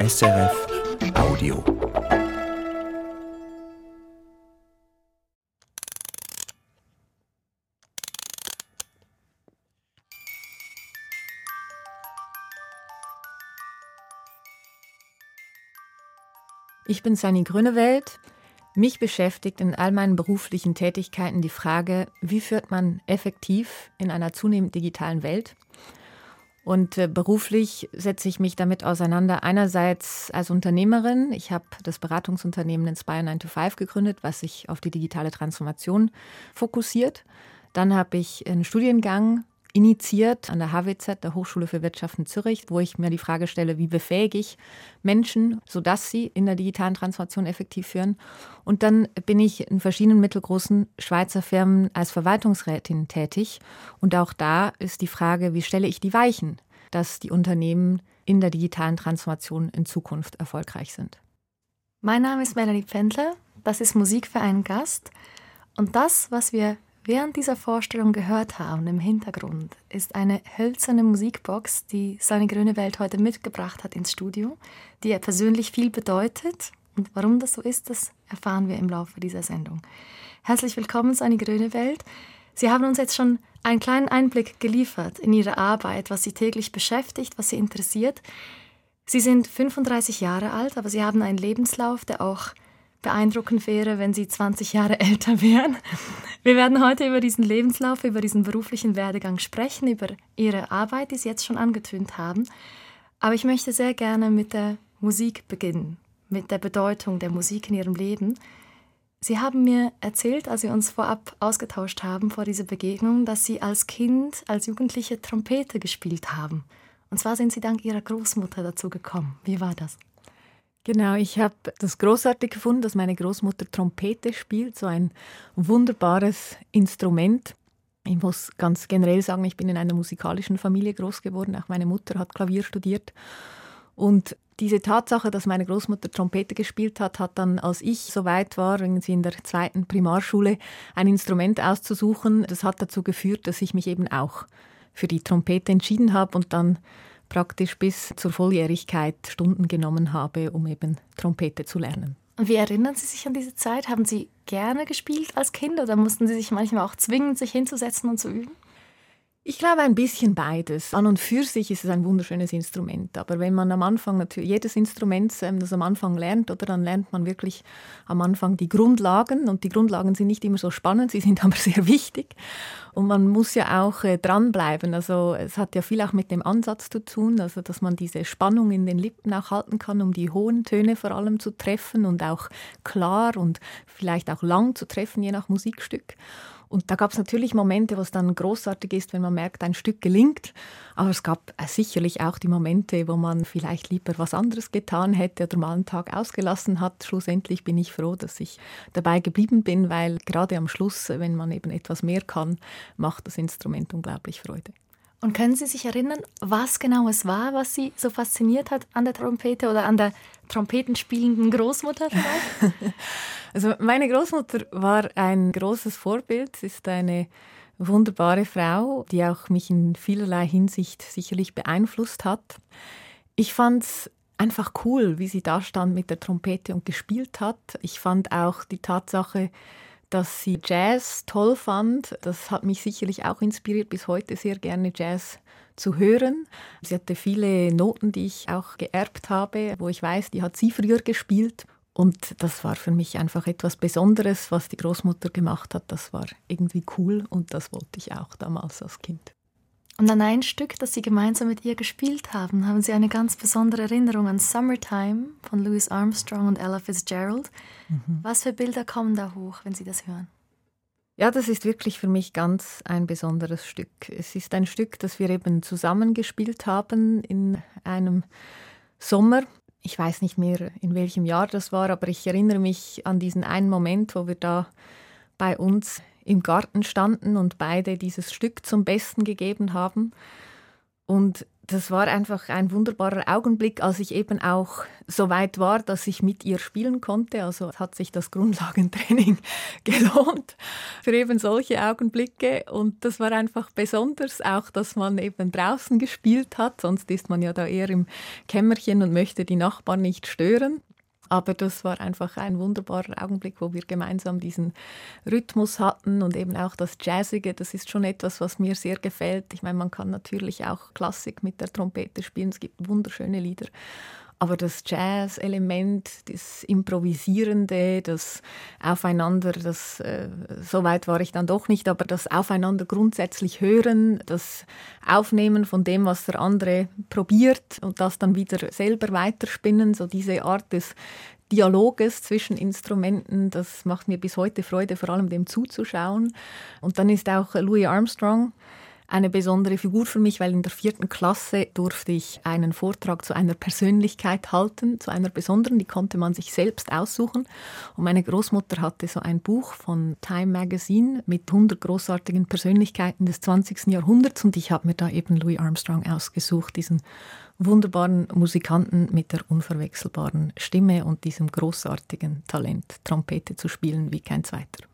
SRF Audio. Ich bin Sani Grünewald. Mich beschäftigt in all meinen beruflichen Tätigkeiten die Frage, wie führt man effektiv in einer zunehmend digitalen Welt? Und äh, beruflich setze ich mich damit auseinander. Einerseits als Unternehmerin. Ich habe das Beratungsunternehmen Inspire 9 to 5 gegründet, was sich auf die digitale Transformation fokussiert. Dann habe ich einen Studiengang initiiert an der HWZ, der Hochschule für Wirtschaft in Zürich, wo ich mir die Frage stelle, wie befähige ich Menschen, sodass sie in der digitalen Transformation effektiv führen. Und dann bin ich in verschiedenen mittelgroßen Schweizer Firmen als Verwaltungsrätin tätig. Und auch da ist die Frage, wie stelle ich die Weichen, dass die Unternehmen in der digitalen Transformation in Zukunft erfolgreich sind. Mein Name ist Melanie Pendler, das ist Musik für einen Gast. Und das, was wir während dieser Vorstellung gehört haben im Hintergrund, ist eine hölzerne Musikbox, die seine grüne Welt heute mitgebracht hat ins Studio, die er persönlich viel bedeutet. Und warum das so ist, das erfahren wir im Laufe dieser Sendung. Herzlich willkommen, seine grüne Welt. Sie haben uns jetzt schon einen kleinen Einblick geliefert in Ihre Arbeit, was Sie täglich beschäftigt, was Sie interessiert. Sie sind 35 Jahre alt, aber Sie haben einen Lebenslauf, der auch beeindruckend wäre, wenn Sie 20 Jahre älter wären. Wir werden heute über diesen Lebenslauf, über diesen beruflichen Werdegang sprechen, über Ihre Arbeit, die Sie jetzt schon angetönt haben. Aber ich möchte sehr gerne mit der Musik beginnen, mit der Bedeutung der Musik in Ihrem Leben. Sie haben mir erzählt, als wir uns vorab ausgetauscht haben vor dieser Begegnung, dass Sie als Kind, als Jugendliche Trompete gespielt haben. Und zwar sind Sie dank Ihrer Großmutter dazu gekommen. Wie war das? Genau, ich habe das großartig gefunden, dass meine Großmutter Trompete spielt, so ein wunderbares Instrument. Ich muss ganz generell sagen, ich bin in einer musikalischen Familie groß geworden. Auch meine Mutter hat Klavier studiert. Und diese Tatsache, dass meine Großmutter Trompete gespielt hat, hat dann, als ich so weit war, irgendwie in der zweiten Primarschule, ein Instrument auszusuchen. Das hat dazu geführt, dass ich mich eben auch für die Trompete entschieden habe und dann praktisch bis zur Volljährigkeit Stunden genommen habe, um eben Trompete zu lernen. Und wie erinnern Sie sich an diese Zeit? Haben Sie gerne gespielt als Kind oder mussten Sie sich manchmal auch zwingen, sich hinzusetzen und zu üben? Ich glaube ein bisschen beides. An und für sich ist es ein wunderschönes Instrument. Aber wenn man am Anfang natürlich jedes Instrument, ähm, das am Anfang lernt, oder dann lernt man wirklich am Anfang die Grundlagen. Und die Grundlagen sind nicht immer so spannend, sie sind aber sehr wichtig. Und man muss ja auch äh, dranbleiben. Also es hat ja viel auch mit dem Ansatz zu tun, also dass man diese Spannung in den Lippen auch halten kann, um die hohen Töne vor allem zu treffen und auch klar und vielleicht auch lang zu treffen, je nach Musikstück. Und da gab es natürlich Momente, wo es dann großartig ist, wenn man merkt, ein Stück gelingt. Aber es gab äh, sicherlich auch die Momente, wo man vielleicht lieber was anderes getan hätte oder mal einen Tag ausgelassen hat. Schlussendlich bin ich froh, dass ich dabei geblieben bin, weil gerade am Schluss, wenn man eben etwas mehr kann, macht das Instrument unglaublich Freude. Und können Sie sich erinnern, was genau es war, was Sie so fasziniert hat an der Trompete oder an der trompetenspielenden Großmutter? Also meine Großmutter war ein großes Vorbild. Sie ist eine wunderbare Frau, die auch mich in vielerlei Hinsicht sicherlich beeinflusst hat. Ich fand es einfach cool, wie sie da stand mit der Trompete und gespielt hat. Ich fand auch die Tatsache, dass sie Jazz toll fand. Das hat mich sicherlich auch inspiriert, bis heute sehr gerne Jazz zu hören. Sie hatte viele Noten, die ich auch geerbt habe, wo ich weiß, die hat sie früher gespielt. Und das war für mich einfach etwas Besonderes, was die Großmutter gemacht hat. Das war irgendwie cool und das wollte ich auch damals als Kind. Und an ein Stück, das Sie gemeinsam mit ihr gespielt haben, haben Sie eine ganz besondere Erinnerung an Summertime von Louis Armstrong und Ella Fitzgerald. Mhm. Was für Bilder kommen da hoch, wenn Sie das hören? Ja, das ist wirklich für mich ganz ein besonderes Stück. Es ist ein Stück, das wir eben zusammengespielt haben in einem Sommer. Ich weiß nicht mehr, in welchem Jahr das war, aber ich erinnere mich an diesen einen Moment, wo wir da bei uns im Garten standen und beide dieses Stück zum Besten gegeben haben. Und das war einfach ein wunderbarer Augenblick, als ich eben auch so weit war, dass ich mit ihr spielen konnte. Also hat sich das Grundlagentraining gelohnt für eben solche Augenblicke. Und das war einfach besonders, auch dass man eben draußen gespielt hat. Sonst ist man ja da eher im Kämmerchen und möchte die Nachbarn nicht stören. Aber das war einfach ein wunderbarer Augenblick, wo wir gemeinsam diesen Rhythmus hatten und eben auch das Jazzige. Das ist schon etwas, was mir sehr gefällt. Ich meine, man kann natürlich auch Klassik mit der Trompete spielen. Es gibt wunderschöne Lieder. Aber das Jazz-Element, das Improvisierende, das Aufeinander, das, äh, so weit war ich dann doch nicht, aber das Aufeinander grundsätzlich hören, das Aufnehmen von dem, was der andere probiert und das dann wieder selber weiterspinnen, so diese Art des Dialoges zwischen Instrumenten, das macht mir bis heute Freude, vor allem dem zuzuschauen. Und dann ist auch Louis Armstrong eine besondere Figur für mich, weil in der vierten Klasse durfte ich einen Vortrag zu einer Persönlichkeit halten, zu einer besonderen, die konnte man sich selbst aussuchen. Und meine Großmutter hatte so ein Buch von Time Magazine mit 100 großartigen Persönlichkeiten des 20. Jahrhunderts und ich habe mir da eben Louis Armstrong ausgesucht, diesen wunderbaren Musikanten mit der unverwechselbaren Stimme und diesem großartigen Talent, Trompete zu spielen wie kein zweiter.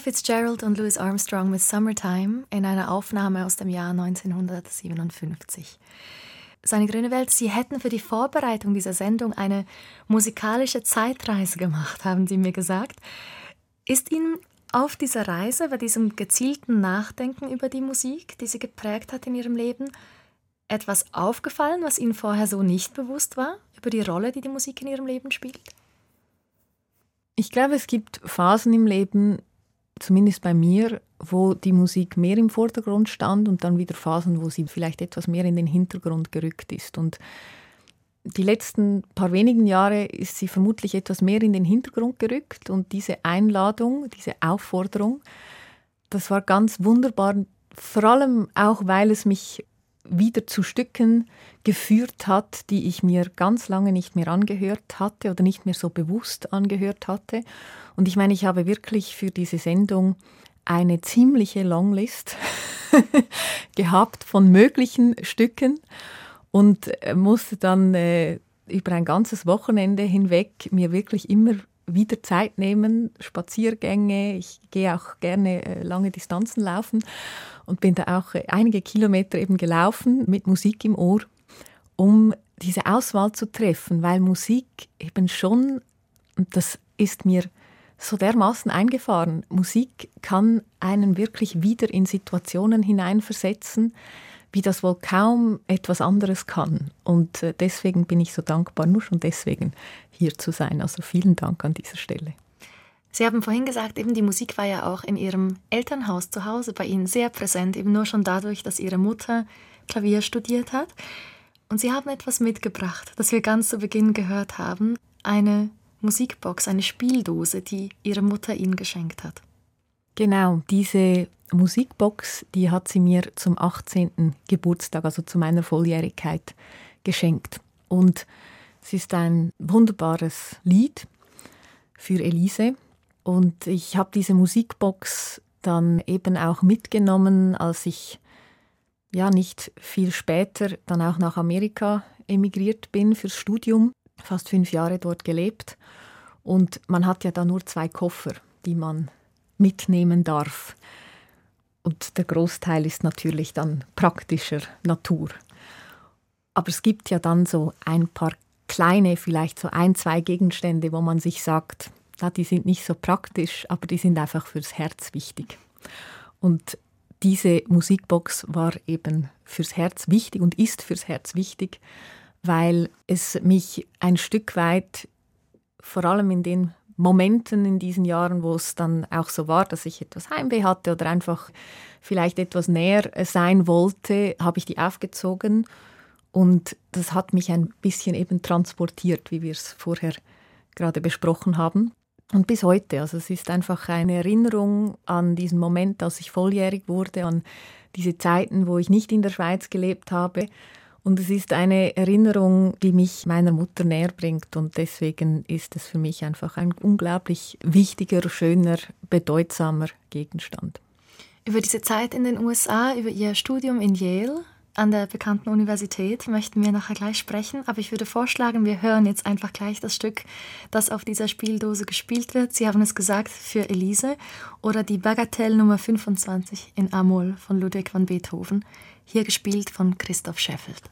Fitzgerald und Louis Armstrong mit Summertime in einer Aufnahme aus dem Jahr 1957. Seine grüne Welt, Sie hätten für die Vorbereitung dieser Sendung eine musikalische Zeitreise gemacht, haben Sie mir gesagt. Ist Ihnen auf dieser Reise, bei diesem gezielten Nachdenken über die Musik, die Sie geprägt hat in Ihrem Leben, etwas aufgefallen, was Ihnen vorher so nicht bewusst war, über die Rolle, die die Musik in Ihrem Leben spielt? Ich glaube, es gibt Phasen im Leben, zumindest bei mir, wo die Musik mehr im Vordergrund stand und dann wieder Phasen, wo sie vielleicht etwas mehr in den Hintergrund gerückt ist. Und die letzten paar wenigen Jahre ist sie vermutlich etwas mehr in den Hintergrund gerückt und diese Einladung, diese Aufforderung, das war ganz wunderbar, vor allem auch, weil es mich wieder zu Stücken geführt hat, die ich mir ganz lange nicht mehr angehört hatte oder nicht mehr so bewusst angehört hatte. Und ich meine, ich habe wirklich für diese Sendung eine ziemliche Longlist gehabt von möglichen Stücken und musste dann äh, über ein ganzes Wochenende hinweg mir wirklich immer wieder Zeit nehmen, Spaziergänge. Ich gehe auch gerne äh, lange Distanzen laufen und bin da auch äh, einige Kilometer eben gelaufen mit Musik im Ohr, um diese Auswahl zu treffen, weil Musik eben schon, und das ist mir so dermaßen eingefahren, Musik kann einen wirklich wieder in Situationen hineinversetzen, wie das wohl kaum etwas anderes kann. Und äh, deswegen bin ich so dankbar, nur schon deswegen hier zu sein. Also vielen Dank an dieser Stelle. Sie haben vorhin gesagt, eben die Musik war ja auch in Ihrem Elternhaus zu Hause bei Ihnen sehr präsent, eben nur schon dadurch, dass Ihre Mutter Klavier studiert hat. Und Sie haben etwas mitgebracht, das wir ganz zu Beginn gehört haben, eine Musikbox, eine Spieldose, die Ihre Mutter Ihnen geschenkt hat. Genau, diese Musikbox, die hat sie mir zum 18. Geburtstag, also zu meiner Volljährigkeit, geschenkt. Und es ist ein wunderbares Lied für Elise. Und ich habe diese Musikbox dann eben auch mitgenommen, als ich ja nicht viel später dann auch nach Amerika emigriert bin fürs Studium, fast fünf Jahre dort gelebt. Und man hat ja da nur zwei Koffer, die man mitnehmen darf. Und der Großteil ist natürlich dann praktischer Natur. Aber es gibt ja dann so ein paar kleine, vielleicht so ein, zwei Gegenstände, wo man sich sagt, ja, die sind nicht so praktisch, aber die sind einfach fürs Herz wichtig. Und diese Musikbox war eben fürs Herz wichtig und ist fürs Herz wichtig, weil es mich ein Stück weit, vor allem in den Momenten in diesen Jahren, wo es dann auch so war, dass ich etwas Heimweh hatte oder einfach vielleicht etwas näher sein wollte, habe ich die aufgezogen und das hat mich ein bisschen eben transportiert, wie wir es vorher gerade besprochen haben. Und bis heute, also es ist einfach eine Erinnerung an diesen Moment, als ich volljährig wurde, an diese Zeiten, wo ich nicht in der Schweiz gelebt habe und es ist eine Erinnerung, die mich meiner Mutter näher bringt. Und deswegen ist es für mich einfach ein unglaublich wichtiger, schöner, bedeutsamer Gegenstand. Über diese Zeit in den USA, über Ihr Studium in Yale an der bekannten Universität möchten wir nachher gleich sprechen. Aber ich würde vorschlagen, wir hören jetzt einfach gleich das Stück, das auf dieser Spieldose gespielt wird. Sie haben es gesagt, für Elise oder die Bagatelle Nummer 25 in Amol von Ludwig van Beethoven hier gespielt von Christoph Scheffelt.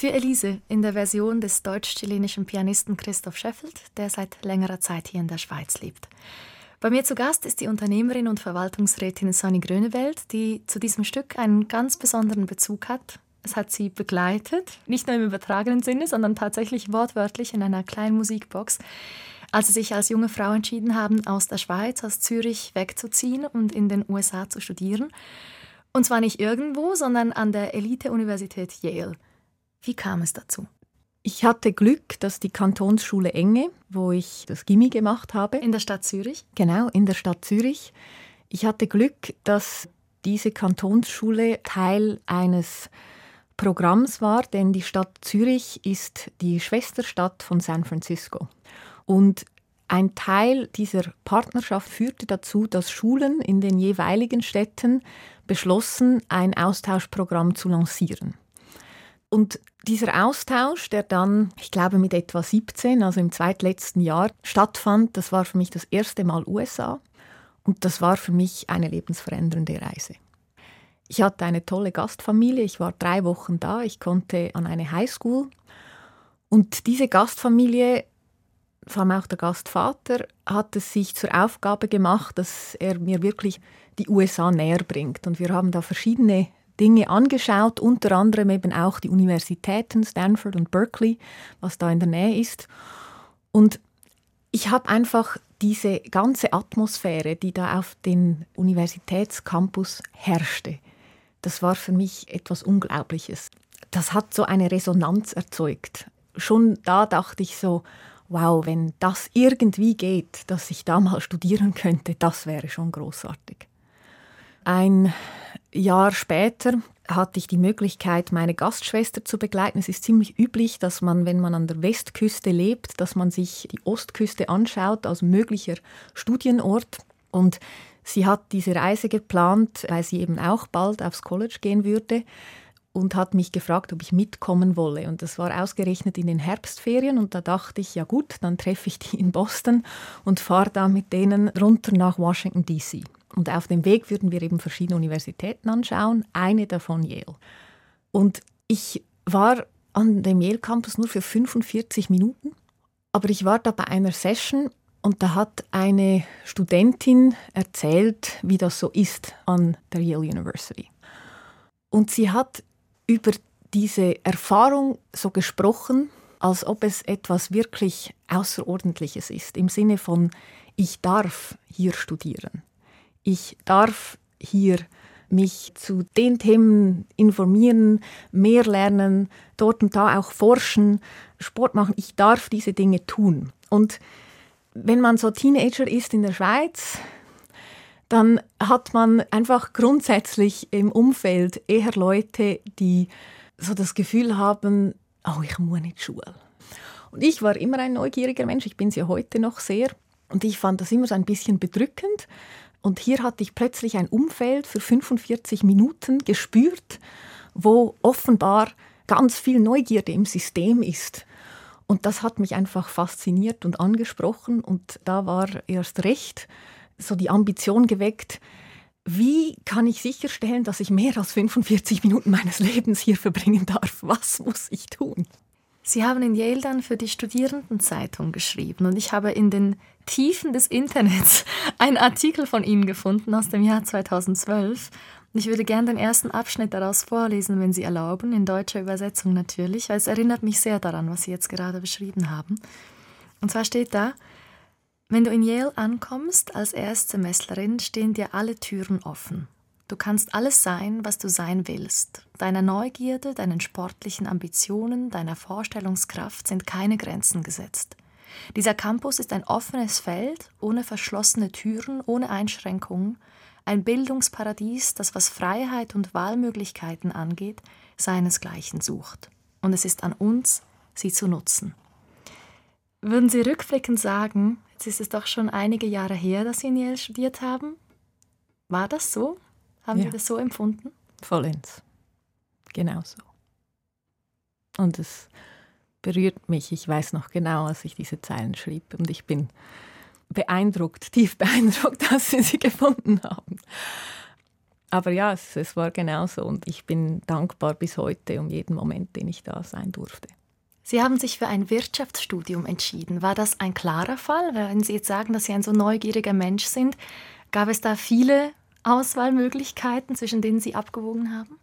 Für Elise in der Version des deutsch-chilenischen Pianisten Christoph Scheffelt, der seit längerer Zeit hier in der Schweiz lebt. Bei mir zu Gast ist die Unternehmerin und Verwaltungsrätin Sonny Grönewald, die zu diesem Stück einen ganz besonderen Bezug hat. Es hat sie begleitet, nicht nur im übertragenen Sinne, sondern tatsächlich wortwörtlich in einer kleinen Musikbox, als sie sich als junge Frau entschieden haben, aus der Schweiz, aus Zürich wegzuziehen und in den USA zu studieren. Und zwar nicht irgendwo, sondern an der Elite-Universität Yale. Wie kam es dazu? Ich hatte Glück, dass die Kantonsschule Enge, wo ich das Gimmi gemacht habe. In der Stadt Zürich? Genau, in der Stadt Zürich. Ich hatte Glück, dass diese Kantonsschule Teil eines Programms war, denn die Stadt Zürich ist die Schwesterstadt von San Francisco. Und ein Teil dieser Partnerschaft führte dazu, dass Schulen in den jeweiligen Städten beschlossen, ein Austauschprogramm zu lancieren. Und dieser Austausch, der dann, ich glaube, mit etwa 17, also im zweitletzten Jahr stattfand, das war für mich das erste Mal USA und das war für mich eine lebensverändernde Reise. Ich hatte eine tolle Gastfamilie, ich war drei Wochen da, ich konnte an eine Highschool und diese Gastfamilie, vor allem auch der Gastvater, hat es sich zur Aufgabe gemacht, dass er mir wirklich die USA näher bringt. Und wir haben da verschiedene Dinge angeschaut, unter anderem eben auch die Universitäten Stanford und Berkeley, was da in der Nähe ist. Und ich habe einfach diese ganze Atmosphäre, die da auf den Universitätscampus herrschte, das war für mich etwas Unglaubliches. Das hat so eine Resonanz erzeugt. Schon da dachte ich so, wow, wenn das irgendwie geht, dass ich da mal studieren könnte, das wäre schon großartig. Ein Jahr später hatte ich die Möglichkeit, meine Gastschwester zu begleiten. Es ist ziemlich üblich, dass man, wenn man an der Westküste lebt, dass man sich die Ostküste anschaut als möglicher Studienort. Und sie hat diese Reise geplant, weil sie eben auch bald aufs College gehen würde und hat mich gefragt, ob ich mitkommen wolle. Und das war ausgerechnet in den Herbstferien und da dachte ich, ja gut, dann treffe ich die in Boston und fahre da mit denen runter nach Washington, DC. Und auf dem Weg würden wir eben verschiedene Universitäten anschauen, eine davon Yale. Und ich war an dem Yale Campus nur für 45 Minuten, aber ich war da bei einer Session und da hat eine Studentin erzählt, wie das so ist an der Yale University. Und sie hat über diese Erfahrung so gesprochen, als ob es etwas wirklich Außerordentliches ist, im Sinne von, ich darf hier studieren ich darf hier mich zu den Themen informieren, mehr lernen, dort und da auch forschen, Sport machen. Ich darf diese Dinge tun. Und wenn man so Teenager ist in der Schweiz, dann hat man einfach grundsätzlich im Umfeld eher Leute, die so das Gefühl haben, oh, ich muss nicht Schule. Und ich war immer ein neugieriger Mensch, ich bin es ja heute noch sehr. Und ich fand das immer so ein bisschen bedrückend, und hier hatte ich plötzlich ein Umfeld für 45 Minuten gespürt, wo offenbar ganz viel Neugierde im System ist. Und das hat mich einfach fasziniert und angesprochen. Und da war erst recht so die Ambition geweckt, wie kann ich sicherstellen, dass ich mehr als 45 Minuten meines Lebens hier verbringen darf? Was muss ich tun? Sie haben in Yale dann für die Studierendenzeitung geschrieben und ich habe in den Tiefen des Internets einen Artikel von Ihnen gefunden aus dem Jahr 2012. Und ich würde gerne den ersten Abschnitt daraus vorlesen, wenn Sie erlauben, in deutscher Übersetzung natürlich, weil es erinnert mich sehr daran, was Sie jetzt gerade beschrieben haben. Und zwar steht da, wenn du in Yale ankommst als Erstsemestlerin, stehen dir alle Türen offen. Du kannst alles sein, was du sein willst. Deiner Neugierde, deinen sportlichen Ambitionen, deiner Vorstellungskraft sind keine Grenzen gesetzt. Dieser Campus ist ein offenes Feld, ohne verschlossene Türen, ohne Einschränkungen, ein Bildungsparadies, das was Freiheit und Wahlmöglichkeiten angeht, seinesgleichen sucht. Und es ist an uns, sie zu nutzen. Würden Sie rückblickend sagen, jetzt ist es doch schon einige Jahre her, dass Sie in Yale studiert haben? War das so? Haben ja. Sie das so empfunden? Vollends. Genau so. Und es berührt mich. Ich weiß noch genau, als ich diese Zeilen schrieb. Und ich bin beeindruckt, tief beeindruckt, dass Sie sie gefunden haben. Aber ja, es, es war genauso und ich bin dankbar bis heute um jeden Moment, den ich da sein durfte. Sie haben sich für ein Wirtschaftsstudium entschieden. War das ein klarer Fall? Wenn Sie jetzt sagen, dass Sie ein so neugieriger Mensch sind, gab es da viele Auswahlmöglichkeiten, zwischen denen Sie abgewogen haben?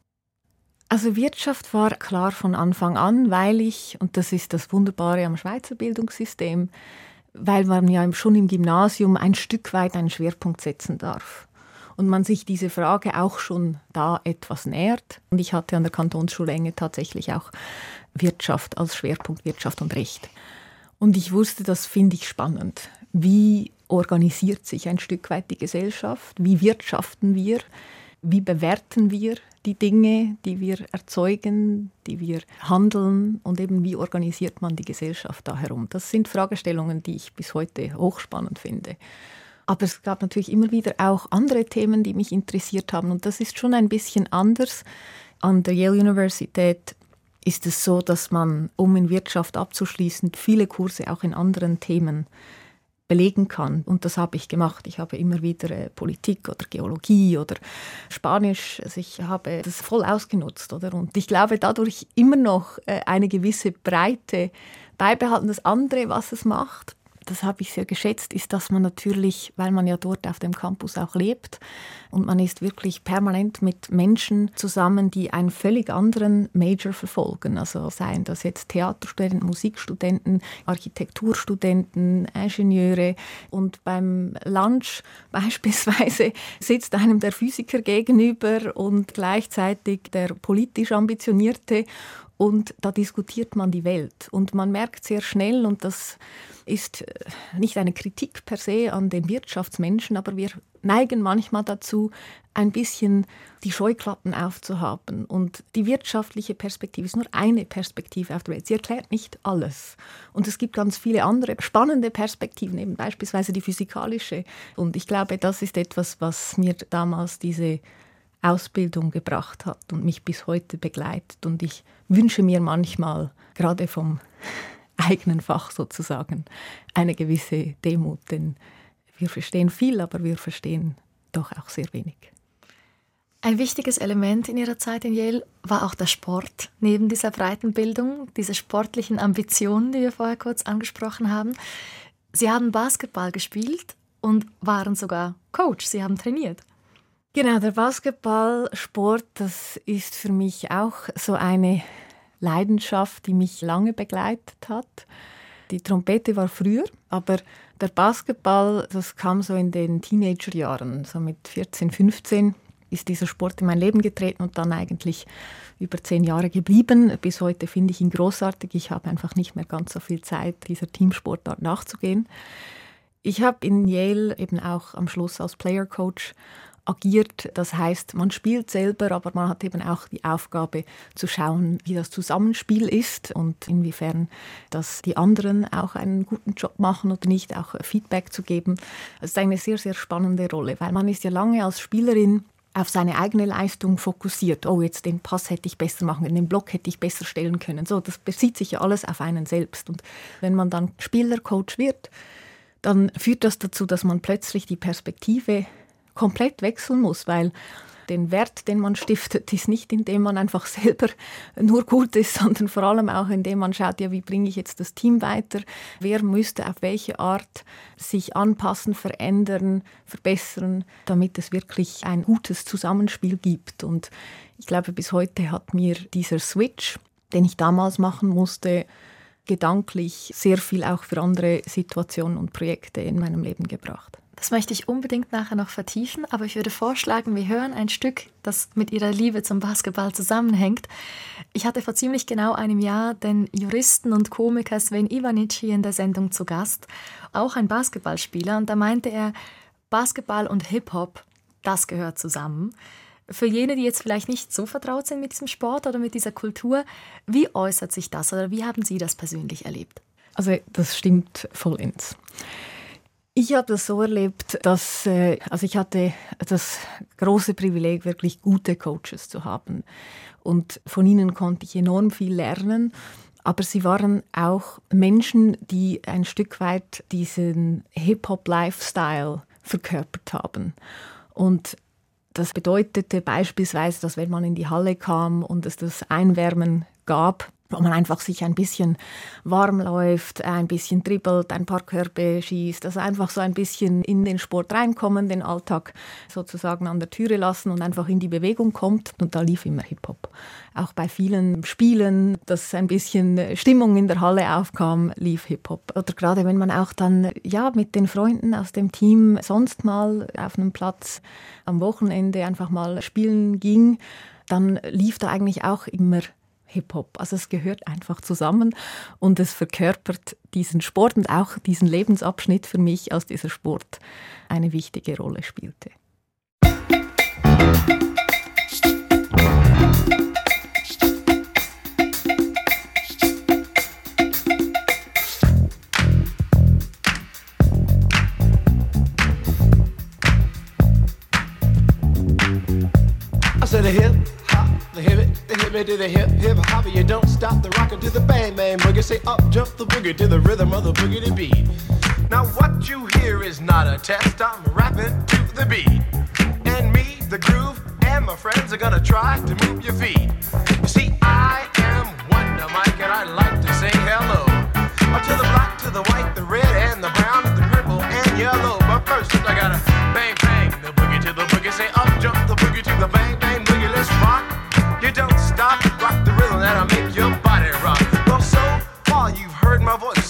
Also Wirtschaft war klar von Anfang an, weil ich, und das ist das Wunderbare am Schweizer Bildungssystem, weil man ja schon im Gymnasium ein Stück weit einen Schwerpunkt setzen darf. Und man sich diese Frage auch schon da etwas nähert. Und ich hatte an der Kantonsschule Enge tatsächlich auch Wirtschaft als Schwerpunkt, Wirtschaft und Recht. Und ich wusste, das finde ich spannend. Wie organisiert sich ein Stück weit die Gesellschaft? Wie wirtschaften wir? Wie bewerten wir die Dinge, die wir erzeugen, die wir handeln und eben wie organisiert man die Gesellschaft da herum? Das sind Fragestellungen, die ich bis heute hochspannend finde. Aber es gab natürlich immer wieder auch andere Themen, die mich interessiert haben und das ist schon ein bisschen anders. An der Yale Universität ist es so, dass man, um in Wirtschaft abzuschließen, viele Kurse auch in anderen Themen belegen kann. Und das habe ich gemacht. Ich habe immer wieder äh, Politik oder Geologie oder Spanisch. Also ich habe das voll ausgenutzt. Oder? Und ich glaube, dadurch immer noch äh, eine gewisse Breite beibehalten. Das andere, was es macht, das habe ich sehr geschätzt, ist, dass man natürlich, weil man ja dort auf dem Campus auch lebt und man ist wirklich permanent mit Menschen zusammen, die einen völlig anderen Major verfolgen. Also seien das jetzt Theaterstudenten, Musikstudenten, Architekturstudenten, Ingenieure und beim Lunch beispielsweise sitzt einem der Physiker gegenüber und gleichzeitig der politisch ambitionierte und da diskutiert man die Welt und man merkt sehr schnell und das ist äh, nicht eine Kritik per se an den Wirtschaftsmenschen, aber wir neigen manchmal dazu, ein bisschen die Scheuklappen aufzuhaben. Und die wirtschaftliche Perspektive ist nur eine Perspektive auf der Welt. Sie erklärt nicht alles. Und es gibt ganz viele andere spannende Perspektiven, eben beispielsweise die physikalische. Und ich glaube, das ist etwas, was mir damals diese Ausbildung gebracht hat und mich bis heute begleitet. Und ich wünsche mir manchmal, gerade vom eigenen Fach sozusagen eine gewisse Demut, denn wir verstehen viel, aber wir verstehen doch auch sehr wenig. Ein wichtiges Element in Ihrer Zeit in Yale war auch der Sport. Neben dieser breiten Bildung, diese sportlichen Ambitionen, die wir vorher kurz angesprochen haben. Sie haben Basketball gespielt und waren sogar Coach. Sie haben trainiert. Genau, der Basketballsport, das ist für mich auch so eine Leidenschaft, die mich lange begleitet hat. Die Trompete war früher, aber der Basketball, das kam so in den Teenagerjahren, so mit 14, 15 ist dieser Sport in mein Leben getreten und dann eigentlich über zehn Jahre geblieben. Bis heute finde ich ihn großartig. Ich habe einfach nicht mehr ganz so viel Zeit, dieser Teamsportart nachzugehen. Ich habe in Yale eben auch am Schluss als Player Coach agiert. Das heißt, man spielt selber, aber man hat eben auch die Aufgabe zu schauen, wie das Zusammenspiel ist und inwiefern dass die anderen auch einen guten Job machen oder nicht, auch Feedback zu geben. Das ist eine sehr, sehr spannende Rolle, weil man ist ja lange als Spielerin auf seine eigene Leistung fokussiert. Oh, jetzt den Pass hätte ich besser machen können, den Block hätte ich besser stellen können. So, das bezieht sich ja alles auf einen selbst. Und wenn man dann Spielercoach wird, dann führt das dazu, dass man plötzlich die Perspektive komplett wechseln muss, weil den Wert, den man stiftet, ist nicht, indem man einfach selber nur gut ist, sondern vor allem auch, indem man schaut, ja, wie bringe ich jetzt das Team weiter, wer müsste auf welche Art sich anpassen, verändern, verbessern, damit es wirklich ein gutes Zusammenspiel gibt. Und ich glaube, bis heute hat mir dieser Switch, den ich damals machen musste, gedanklich sehr viel auch für andere Situationen und Projekte in meinem Leben gebracht. Das möchte ich unbedingt nachher noch vertiefen, aber ich würde vorschlagen, wir hören ein Stück, das mit Ihrer Liebe zum Basketball zusammenhängt. Ich hatte vor ziemlich genau einem Jahr den Juristen und Komiker Sven Ivanic hier in der Sendung zu Gast, auch ein Basketballspieler, und da meinte er, Basketball und Hip-Hop, das gehört zusammen. Für jene, die jetzt vielleicht nicht so vertraut sind mit diesem Sport oder mit dieser Kultur, wie äußert sich das oder wie haben Sie das persönlich erlebt? Also das stimmt vollends. Ich habe das so erlebt, dass äh, also ich hatte das große Privileg, wirklich gute Coaches zu haben. Und von ihnen konnte ich enorm viel lernen. Aber sie waren auch Menschen, die ein Stück weit diesen Hip-Hop-Lifestyle verkörpert haben. Und Das bedeutete beispielsweise, dass wenn man in die Halle kam und es das Einwärmen gab, wo man einfach sich ein bisschen warm läuft, ein bisschen dribbelt, ein paar Körbe schießt, also einfach so ein bisschen in den Sport reinkommen, den Alltag sozusagen an der Türe lassen und einfach in die Bewegung kommt. Und da lief immer Hip-Hop. Auch bei vielen Spielen, dass ein bisschen Stimmung in der Halle aufkam, lief Hip-Hop. Oder gerade wenn man auch dann ja mit den Freunden aus dem Team sonst mal auf einem Platz am Wochenende einfach mal spielen ging, dann lief da eigentlich auch immer Hip-Hop. Also es gehört einfach zusammen und es verkörpert diesen Sport und auch diesen Lebensabschnitt für mich, als dieser Sport eine wichtige Rolle spielte. I said a hip the hip it, the hip to the hip hip hop. You don't stop the rocker to the bang bang boogie. Say up jump the boogie to the rhythm of the boogie to beat. Now what you hear is not a test. I'm rapping to the beat, and me, the groove, and my friends are gonna try to move your feet. You see, I am Wonder Mike, and I like to say hello to the black, to the white, the red, and the brown, the purple, and yellow. But first, I gotta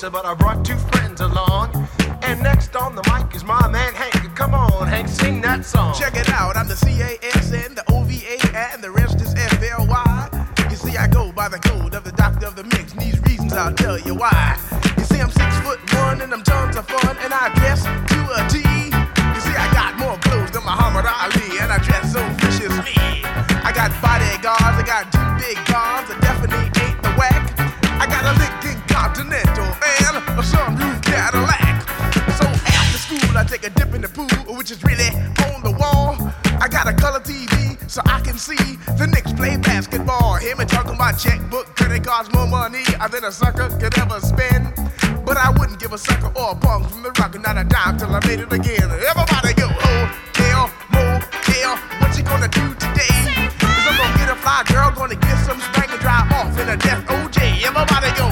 voice, but I brought two friends along. And next on the mic is my man Hank. Come on, Hank, sing that song. Check it out, I'm the C-A-S-N, the O-V-A, and the rest is F-L-Y. You see, I go by the code of the doctor of the mix, and these reasons I'll tell you why. Hear me talking about checkbook, credit cards, more money uh, than a sucker could ever spend. But I wouldn't give a sucker or a punk from the rock, not a dime till I made it again. Everybody go, oh, hotel, motel, what you gonna do today? Cause I'm gonna get a fly girl, gonna get some spank and drive off in a death OJ. Everybody go,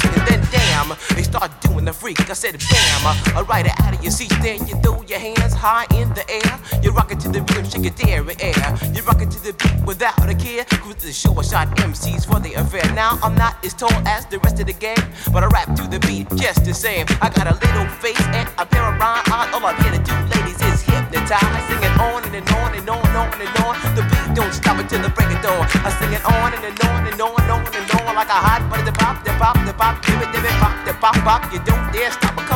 said bam, I ride it out of your seat. Then you throw your hands high in the air. You rock it to the rhythm, shake it dairy air. You rock it to the beat without a care. Cruise the show, I shot MCs for the affair. Now I'm not as tall as the rest of the gang, but I rap to the beat just the same. I got a little face and a pair of rhyme eyes. All I'm here to do, ladies, is hypnotize. Sing it on and, and on and on and on and on. The beat don't stop until the break of dawn. I sing it on and, and on and on and on and on like a hot butter. The pop, the pop, the pop, give it, give it, pop, the pop, pop. You don't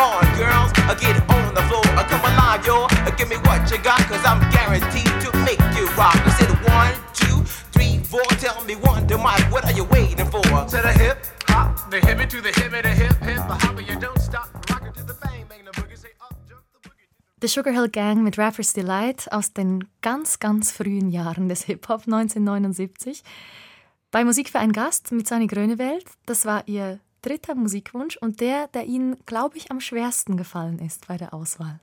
on, girls, I get on the floor. I come alive, yo. Give me what you got, cause I'm guaranteed to make you rock. I said one, two, three, four. Tell me one, to Mike, what are you waiting for? To the hip hop, the hippie to the hippie, the hip hip, the hopper. You don't stop, the Sugar Hill Gang mit Rapper's Delight aus den ganz, ganz frühen Jahren des Hip-Hop 1979. Bei Musik für einen Gast mit Sunny Grönewald, das war ihr dritter Musikwunsch und der, der Ihnen, glaube ich, am schwersten gefallen ist bei der Auswahl.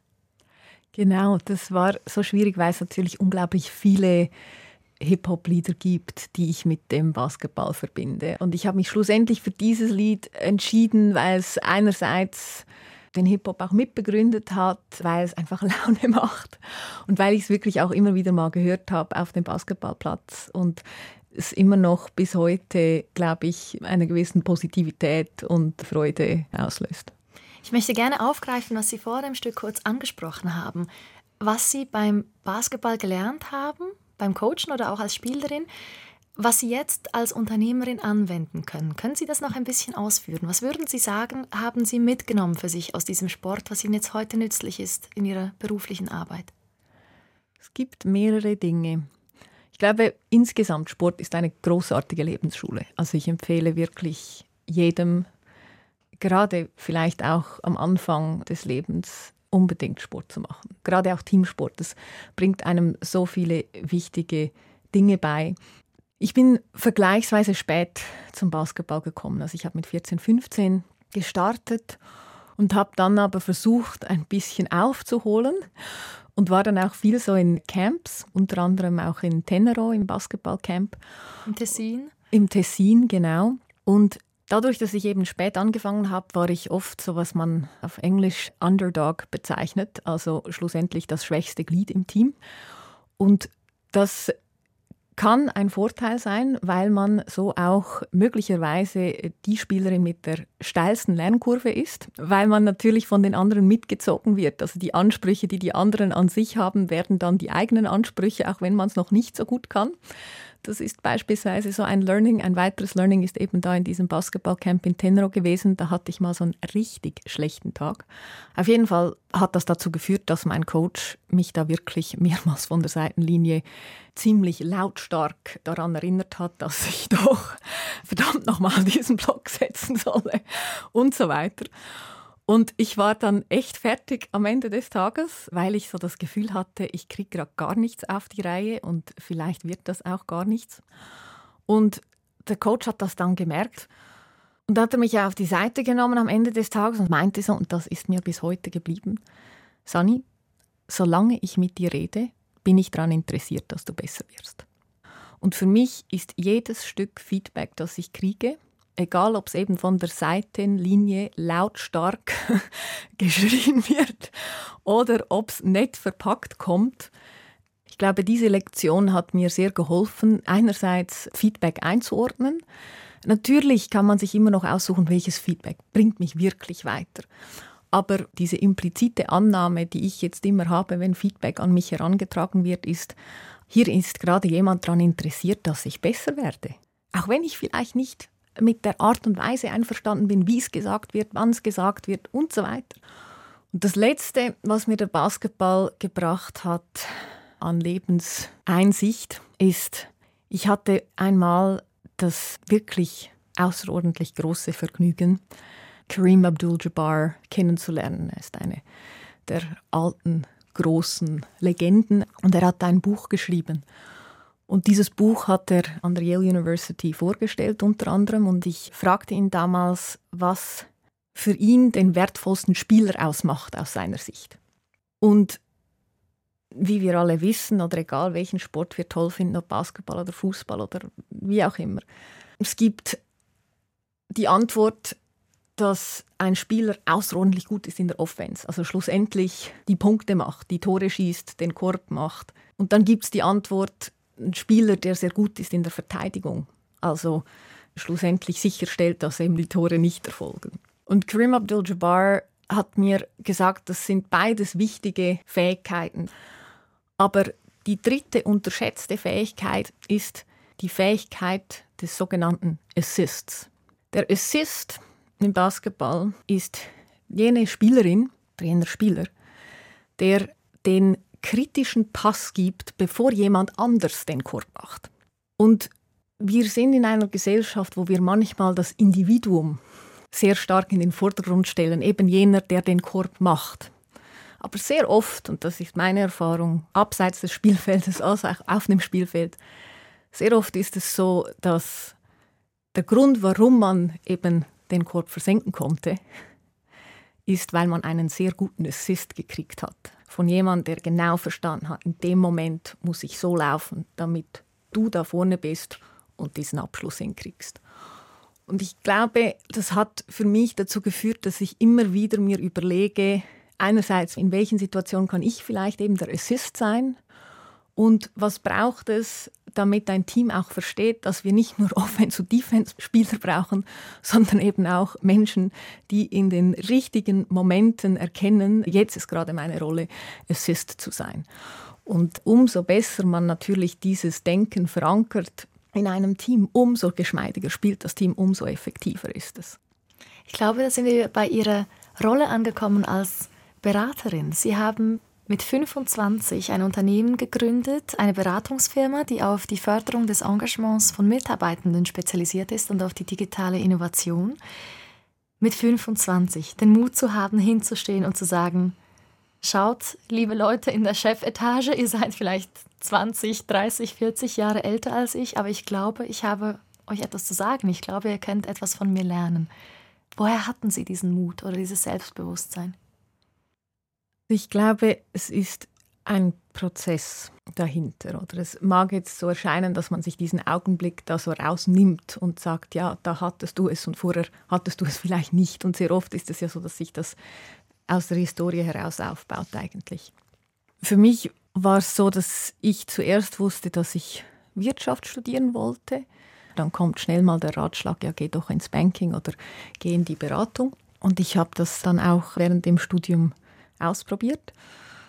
Genau, das war so schwierig, weil es natürlich unglaublich viele Hip-Hop-Lieder gibt, die ich mit dem Basketball verbinde. Und ich habe mich schlussendlich für dieses Lied entschieden, weil es einerseits den Hip-Hop auch mitbegründet hat, weil es einfach Laune macht und weil ich es wirklich auch immer wieder mal gehört habe auf dem Basketballplatz und es immer noch bis heute, glaube ich, eine gewisse Positivität und Freude auslöst. Ich möchte gerne aufgreifen, was Sie vor dem Stück kurz angesprochen haben. Was Sie beim Basketball gelernt haben, beim Coachen oder auch als Spielerin, was Sie jetzt als Unternehmerin anwenden können. Können Sie das noch ein bisschen ausführen? Was würden Sie sagen, haben Sie mitgenommen für sich aus diesem Sport, was Ihnen jetzt heute nützlich ist in Ihrer beruflichen Arbeit? Es gibt mehrere Dinge. Ich glaube, insgesamt Sport ist eine großartige Lebensschule. Also ich empfehle wirklich jedem, gerade vielleicht auch am Anfang des Lebens, unbedingt Sport zu machen. Gerade auch Teamsport. Das bringt einem so viele wichtige Dinge bei. Ich bin vergleichsweise spät zum Basketball gekommen. Also ich habe mit 14, 15 gestartet und habe dann aber versucht, ein bisschen aufzuholen und war dann auch viel so in Camps, unter anderem auch in Tenero im Basketballcamp. Im Tessin? Im Tessin, genau. Und dadurch, dass ich eben spät angefangen habe, war ich oft so, was man auf Englisch Underdog bezeichnet, also schlussendlich das schwächste Glied im Team. Und das kann ein Vorteil sein, weil man so auch möglicherweise die Spielerin mit der steilsten Lernkurve ist, weil man natürlich von den anderen mitgezogen wird. Also die Ansprüche, die die anderen an sich haben, werden dann die eigenen Ansprüche, auch wenn man es noch nicht so gut kann. Das ist beispielsweise so ein Learning. Ein weiteres Learning ist eben da in diesem Basketballcamp in Tenero gewesen. Da hatte ich mal so einen richtig schlechten Tag. Auf jeden Fall hat das dazu geführt, dass mein Coach mich da wirklich mehrmals von der Seitenlinie ziemlich lautstark daran erinnert hat, dass ich doch verdammt nochmal diesen Block setzen solle und so weiter. Und ich war dann echt fertig am Ende des Tages, weil ich so das Gefühl hatte, ich kriege gerade gar nichts auf die Reihe und vielleicht wird das auch gar nichts. Und der Coach hat das dann gemerkt und hat mich auf die Seite genommen am Ende des Tages und meinte so, und das ist mir bis heute geblieben, Sani, solange ich mit dir rede, bin ich daran interessiert, dass du besser wirst. Und für mich ist jedes Stück Feedback, das ich kriege, egal ob es eben von der Seitenlinie lautstark geschrien wird oder ob es nett verpackt kommt. Ich glaube, diese Lektion hat mir sehr geholfen, einerseits Feedback einzuordnen. Natürlich kann man sich immer noch aussuchen, welches Feedback bringt mich wirklich weiter. Aber diese implizite Annahme, die ich jetzt immer habe, wenn Feedback an mich herangetragen wird, ist, hier ist gerade jemand daran interessiert, dass ich besser werde. Auch wenn ich vielleicht nicht mit der Art und Weise einverstanden bin, wie es gesagt wird, wann es gesagt wird und so weiter. Und das Letzte, was mir der Basketball gebracht hat an Lebenseinsicht, ist, ich hatte einmal das wirklich außerordentlich große Vergnügen, Kareem Abdul-Jabbar kennenzulernen. Er ist eine der alten, großen Legenden und er hat ein Buch geschrieben. Und dieses Buch hat er an der Yale University vorgestellt unter anderem und ich fragte ihn damals, was für ihn den wertvollsten Spieler ausmacht aus seiner Sicht. Und wie wir alle wissen, oder egal welchen Sport wir toll finden, ob Basketball oder Fußball oder wie auch immer, es gibt die Antwort, dass ein Spieler außerordentlich gut ist in der Offense, also schlussendlich die Punkte macht, die Tore schießt, den Korb macht. Und dann gibt es die Antwort, ein Spieler, der sehr gut ist in der Verteidigung. Also schlussendlich sicherstellt, dass eben die Tore nicht erfolgen. Und Karim Abdul-Jabbar hat mir gesagt, das sind beides wichtige Fähigkeiten. Aber die dritte unterschätzte Fähigkeit ist die Fähigkeit des sogenannten Assists. Der Assist im Basketball ist jene Spielerin, jener Spieler, der den kritischen Pass gibt, bevor jemand anders den Korb macht. Und wir sind in einer Gesellschaft, wo wir manchmal das Individuum sehr stark in den Vordergrund stellen, eben jener, der den Korb macht. Aber sehr oft, und das ist meine Erfahrung, abseits des Spielfeldes, also auch auf dem Spielfeld, sehr oft ist es so, dass der Grund, warum man eben den Korb versenken konnte, ist, weil man einen sehr guten Assist gekriegt hat von jemandem, der genau verstanden hat, in dem Moment muss ich so laufen, damit du da vorne bist und diesen Abschluss hinkriegst. Und ich glaube, das hat für mich dazu geführt, dass ich immer wieder mir überlege, einerseits, in welchen Situationen kann ich vielleicht eben der Assist sein und was braucht es, damit ein Team auch versteht, dass wir nicht nur Offense- und Defense-Spieler brauchen, sondern eben auch Menschen, die in den richtigen Momenten erkennen, jetzt ist gerade meine Rolle, Assist zu sein. Und umso besser man natürlich dieses Denken verankert, in einem Team, umso geschmeidiger spielt das Team, umso effektiver ist es. Ich glaube, da sind wir bei Ihrer Rolle angekommen als Beraterin. Sie haben mit 25 ein Unternehmen gegründet, eine Beratungsfirma, die auf die Förderung des Engagements von Mitarbeitenden spezialisiert ist und auf die digitale Innovation. Mit 25 den Mut zu haben, hinzustehen und zu sagen, schaut, liebe Leute in der Chefetage, ihr seid vielleicht 20, 30, 40 Jahre älter als ich, aber ich glaube, ich habe euch etwas zu sagen. Ich glaube, ihr könnt etwas von mir lernen. Woher hatten Sie diesen Mut oder dieses Selbstbewusstsein? Ich glaube, es ist ein Prozess dahinter. Oder es mag jetzt so erscheinen, dass man sich diesen Augenblick da so rausnimmt und sagt, ja, da hattest du es und vorher hattest du es vielleicht nicht. Und sehr oft ist es ja so, dass sich das aus der Historie heraus aufbaut eigentlich. Für mich war es so, dass ich zuerst wusste, dass ich Wirtschaft studieren wollte. Dann kommt schnell mal der Ratschlag, ja, geh doch ins Banking oder geh in die Beratung. Und ich habe das dann auch während dem Studium ausprobiert.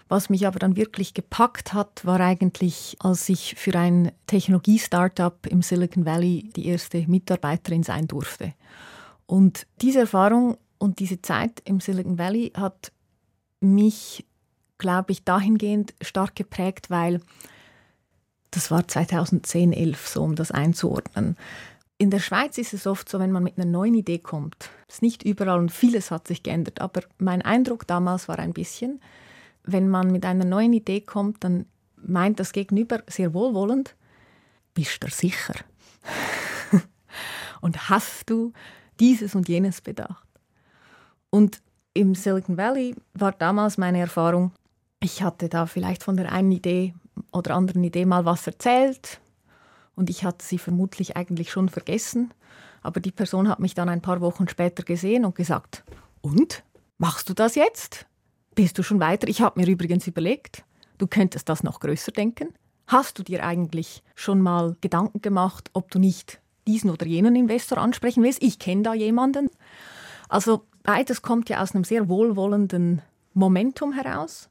Was mich aber dann wirklich gepackt hat, war eigentlich, als ich für ein Technologie-Startup im Silicon Valley die erste Mitarbeiterin sein durfte. Und diese Erfahrung und diese Zeit im Silicon Valley hat mich, glaube ich, dahingehend stark geprägt, weil das war 2010, 11, so um das einzuordnen. In der Schweiz ist es oft so, wenn man mit einer neuen Idee kommt, ist nicht überall und vieles hat sich geändert, aber mein Eindruck damals war ein bisschen, wenn man mit einer neuen Idee kommt, dann meint das Gegenüber sehr wohlwollend, bist du sicher? und hast du dieses und jenes bedacht? Und im Silicon Valley war damals meine Erfahrung, ich hatte da vielleicht von der einen Idee oder anderen Idee mal was erzählt und ich hatte sie vermutlich eigentlich schon vergessen. Aber die Person hat mich dann ein paar Wochen später gesehen und gesagt, und? Machst du das jetzt? Bist du schon weiter? Ich habe mir übrigens überlegt, du könntest das noch größer denken. Hast du dir eigentlich schon mal Gedanken gemacht, ob du nicht diesen oder jenen Investor ansprechen willst? Ich kenne da jemanden. Also beides kommt ja aus einem sehr wohlwollenden Momentum heraus.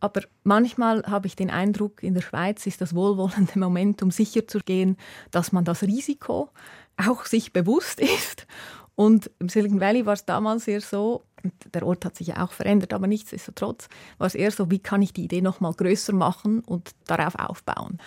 Aber manchmal habe ich den Eindruck, in der Schweiz ist das wohlwollende Momentum sicher zu gehen, dass man das Risiko auch sich bewusst ist. Und im Silicon Valley war es damals eher so, der Ort hat sich ja auch verändert, aber nichtsdestotrotz war es eher so, wie kann ich die Idee noch mal größer machen und darauf aufbauen.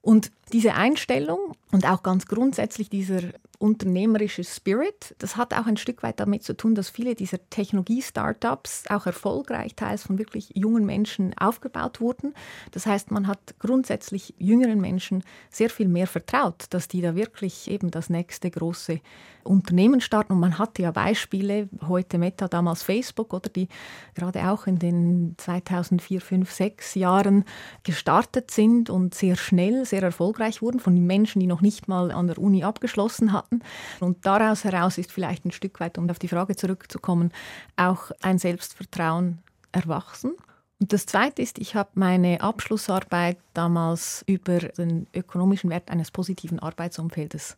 Und diese Einstellung und auch ganz grundsätzlich dieser unternehmerische Spirit, das hat auch ein Stück weit damit zu tun, dass viele dieser Technologie-Startups auch erfolgreich teils von wirklich jungen Menschen aufgebaut wurden. Das heißt, man hat grundsätzlich jüngeren Menschen sehr viel mehr vertraut, dass die da wirklich eben das nächste große Unternehmen starten. Und man hatte ja Beispiele, heute Meta, damals Facebook, oder die gerade auch in den 2004, 5, 6 Jahren gestartet sind und sehr schnell, sehr erfolgreich wurden von Menschen, die noch nicht mal an der Uni abgeschlossen hatten. Und daraus heraus ist vielleicht ein Stück weit, um auf die Frage zurückzukommen, auch ein Selbstvertrauen erwachsen. Und das Zweite ist, ich habe meine Abschlussarbeit damals über den ökonomischen Wert eines positiven Arbeitsumfeldes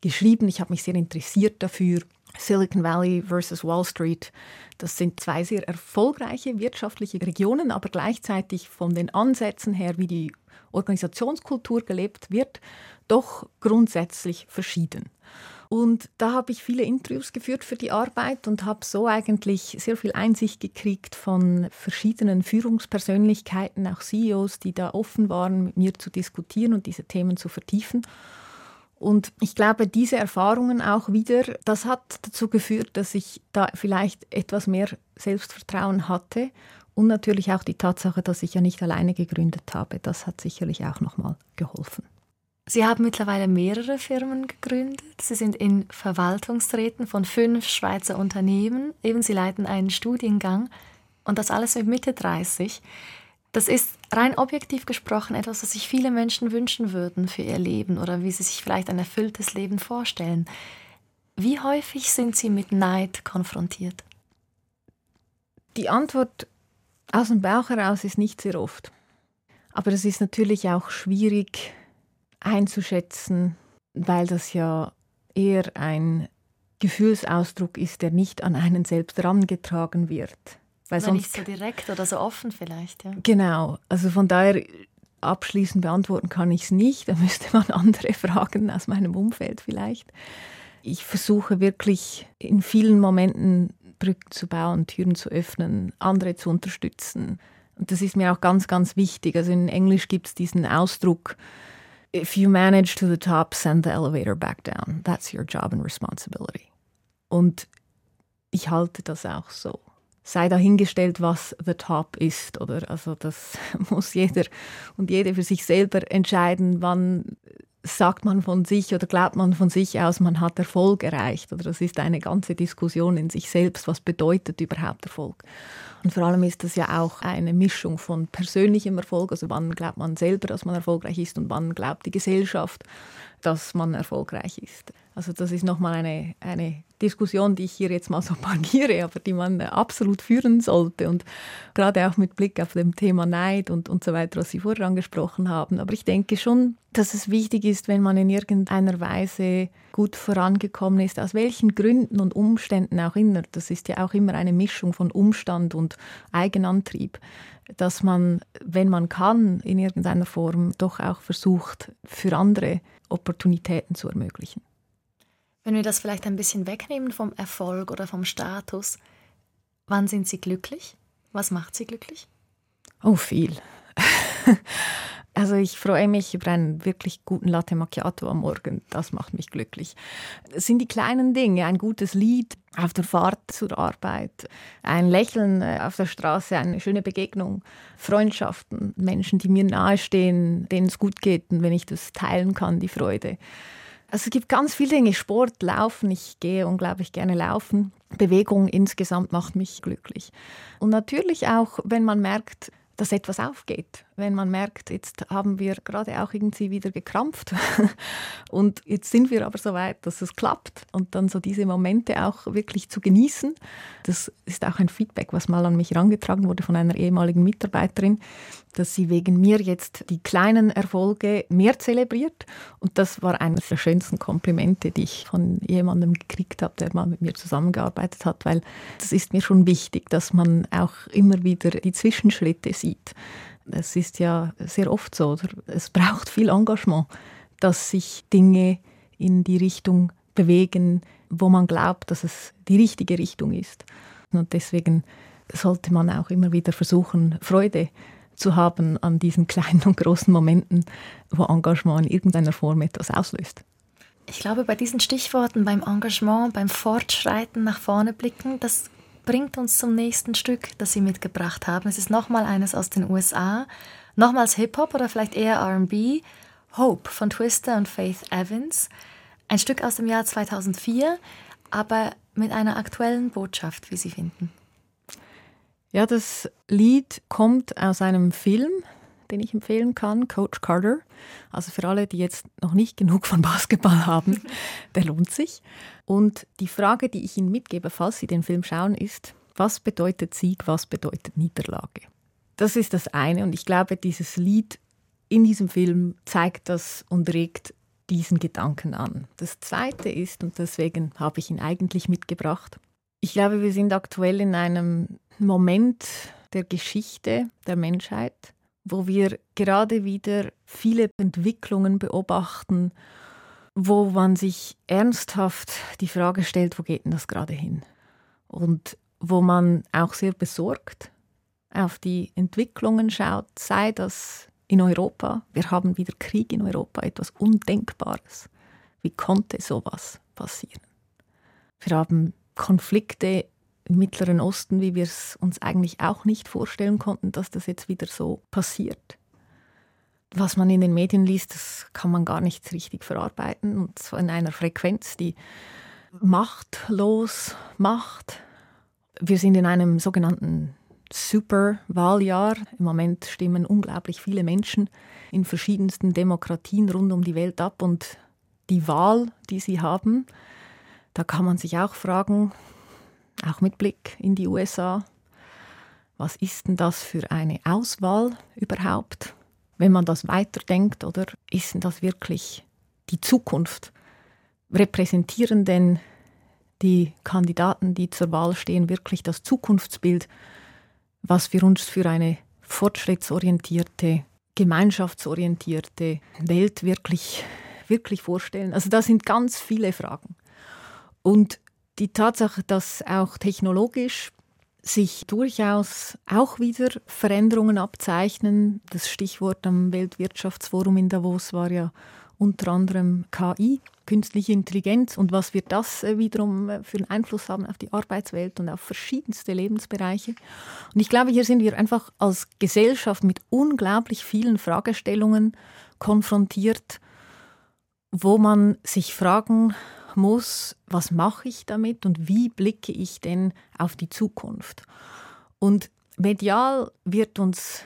geschrieben. Ich habe mich sehr interessiert dafür. Silicon Valley versus Wall Street, das sind zwei sehr erfolgreiche wirtschaftliche Regionen, aber gleichzeitig von den Ansätzen her, wie die Organisationskultur gelebt wird, doch grundsätzlich verschieden. Und da habe ich viele Interviews geführt für die Arbeit und habe so eigentlich sehr viel Einsicht gekriegt von verschiedenen Führungspersönlichkeiten, auch CEOs, die da offen waren, mit mir zu diskutieren und diese Themen zu vertiefen. Und ich glaube, diese Erfahrungen auch wieder, das hat dazu geführt, dass ich da vielleicht etwas mehr Selbstvertrauen hatte und natürlich auch die Tatsache, dass ich ja nicht alleine gegründet habe. Das hat sicherlich auch nochmal geholfen. Sie haben mittlerweile mehrere Firmen gegründet. Sie sind in Verwaltungsräten von fünf Schweizer Unternehmen. Eben, Sie leiten einen Studiengang und das alles mit Mitte 30. Das ist rein objektiv gesprochen etwas, was sich viele Menschen wünschen würden für ihr Leben oder wie sie sich vielleicht ein erfülltes Leben vorstellen. Wie häufig sind Sie mit Neid konfrontiert? Die Antwort aus dem Bauch heraus ist nicht sehr oft. Aber es ist natürlich auch schwierig einzuschätzen, weil das ja eher ein Gefühlsausdruck ist, der nicht an einen selbst herangetragen wird. Weil sonst, nicht so direkt oder so offen vielleicht. Ja. Genau, also von daher abschließend beantworten kann ich es nicht. Da müsste man andere fragen aus meinem Umfeld vielleicht. Ich versuche wirklich in vielen Momenten Brücken zu bauen, Türen zu öffnen, andere zu unterstützen. Und das ist mir auch ganz, ganz wichtig. Also in Englisch gibt es diesen Ausdruck, if you manage to the top, send the elevator back down. That's your job and responsibility. Und ich halte das auch so. Sei dahingestellt, was the top ist, oder? Also das muss jeder und jede für sich selber entscheiden, wann sagt man von sich oder glaubt man von sich aus, man hat Erfolg erreicht. Oder das ist eine ganze Diskussion in sich selbst. Was bedeutet überhaupt Erfolg? Und vor allem ist das ja auch eine Mischung von persönlichem Erfolg, also wann glaubt man selber, dass man erfolgreich ist und wann glaubt die Gesellschaft, dass man erfolgreich ist. Also das ist nochmal eine, eine Diskussion, die ich hier jetzt mal so pargiere, aber die man absolut führen sollte. Und gerade auch mit Blick auf dem Thema Neid und, und so weiter, was Sie vorher angesprochen haben. Aber ich denke schon, dass es wichtig ist, wenn man in irgendeiner Weise gut vorangekommen ist, aus welchen Gründen und Umständen auch immer. Das ist ja auch immer eine Mischung von Umstand und Eigenantrieb dass man, wenn man kann, in irgendeiner Form doch auch versucht, für andere Opportunitäten zu ermöglichen. Wenn wir das vielleicht ein bisschen wegnehmen vom Erfolg oder vom Status, wann sind Sie glücklich? Was macht Sie glücklich? Oh, viel. Also ich freue mich über einen wirklich guten Latte Macchiato am Morgen. Das macht mich glücklich. Es sind die kleinen Dinge, ein gutes Lied auf der Fahrt zur Arbeit, ein Lächeln äh, auf der Straße, eine schöne Begegnung, Freundschaften, Menschen, die mir nahestehen, denen es gut geht und wenn ich das teilen kann, die Freude. Also es gibt ganz viele Dinge, Sport, Laufen, ich gehe unglaublich gerne laufen. Bewegung insgesamt macht mich glücklich. Und natürlich auch, wenn man merkt, dass etwas aufgeht. Wenn man merkt, jetzt haben wir gerade auch irgendwie wieder gekrampft und jetzt sind wir aber so weit, dass es klappt und dann so diese Momente auch wirklich zu genießen. Das ist auch ein Feedback, was mal an mich herangetragen wurde von einer ehemaligen Mitarbeiterin, dass sie wegen mir jetzt die kleinen Erfolge mehr zelebriert und das war eines der schönsten Komplimente, die ich von jemandem gekriegt habe, der mal mit mir zusammengearbeitet hat, weil das ist mir schon wichtig, dass man auch immer wieder die Zwischenschritte sieht. Es ist ja sehr oft so, oder? es braucht viel Engagement, dass sich Dinge in die Richtung bewegen, wo man glaubt, dass es die richtige Richtung ist. Und deswegen sollte man auch immer wieder versuchen, Freude zu haben an diesen kleinen und großen Momenten, wo Engagement in irgendeiner Form etwas auslöst. Ich glaube, bei diesen Stichworten, beim Engagement, beim Fortschreiten, nach vorne blicken, das bringt uns zum nächsten Stück, das Sie mitgebracht haben. Es ist nochmal eines aus den USA, nochmals Hip-Hop oder vielleicht eher RB. Hope von Twister und Faith Evans. Ein Stück aus dem Jahr 2004, aber mit einer aktuellen Botschaft, wie Sie finden. Ja, das Lied kommt aus einem Film, den ich empfehlen kann, Coach Carter. Also für alle, die jetzt noch nicht genug von Basketball haben, der lohnt sich. Und die Frage, die ich Ihnen mitgebe, falls Sie den Film schauen, ist, was bedeutet Sieg, was bedeutet Niederlage? Das ist das eine und ich glaube, dieses Lied in diesem Film zeigt das und regt diesen Gedanken an. Das zweite ist, und deswegen habe ich ihn eigentlich mitgebracht, ich glaube, wir sind aktuell in einem Moment der Geschichte der Menschheit, wo wir gerade wieder viele Entwicklungen beobachten, wo man sich ernsthaft die Frage stellt, wo geht denn das gerade hin? Und wo man auch sehr besorgt auf die Entwicklungen schaut, sei das in Europa, wir haben wieder Krieg in Europa, etwas Undenkbares. Wie konnte sowas passieren? Wir haben Konflikte im Mittleren Osten, wie wir es uns eigentlich auch nicht vorstellen konnten, dass das jetzt wieder so passiert. Was man in den Medien liest, das kann man gar nicht richtig verarbeiten und zwar in einer Frequenz, die machtlos macht. Wir sind in einem sogenannten super Wahljahr. Im Moment stimmen unglaublich viele Menschen in verschiedensten Demokratien rund um die Welt ab und die Wahl, die sie haben, da kann man sich auch fragen, auch mit Blick in die USA, was ist denn das für eine Auswahl überhaupt? Wenn man das weiterdenkt, oder ist denn das wirklich die Zukunft? Repräsentieren denn die Kandidaten, die zur Wahl stehen, wirklich das Zukunftsbild, was wir uns für eine fortschrittsorientierte, gemeinschaftsorientierte Welt wirklich, wirklich vorstellen? Also da sind ganz viele Fragen. Und die Tatsache, dass auch technologisch sich durchaus auch wieder Veränderungen abzeichnen. Das Stichwort am Weltwirtschaftsforum in Davos war ja unter anderem KI, künstliche Intelligenz und was wird das äh, wiederum äh, für einen Einfluss haben auf die Arbeitswelt und auf verschiedenste Lebensbereiche. Und ich glaube, hier sind wir einfach als Gesellschaft mit unglaublich vielen Fragestellungen konfrontiert, wo man sich fragen muss, was mache ich damit und wie blicke ich denn auf die Zukunft. Und medial wird uns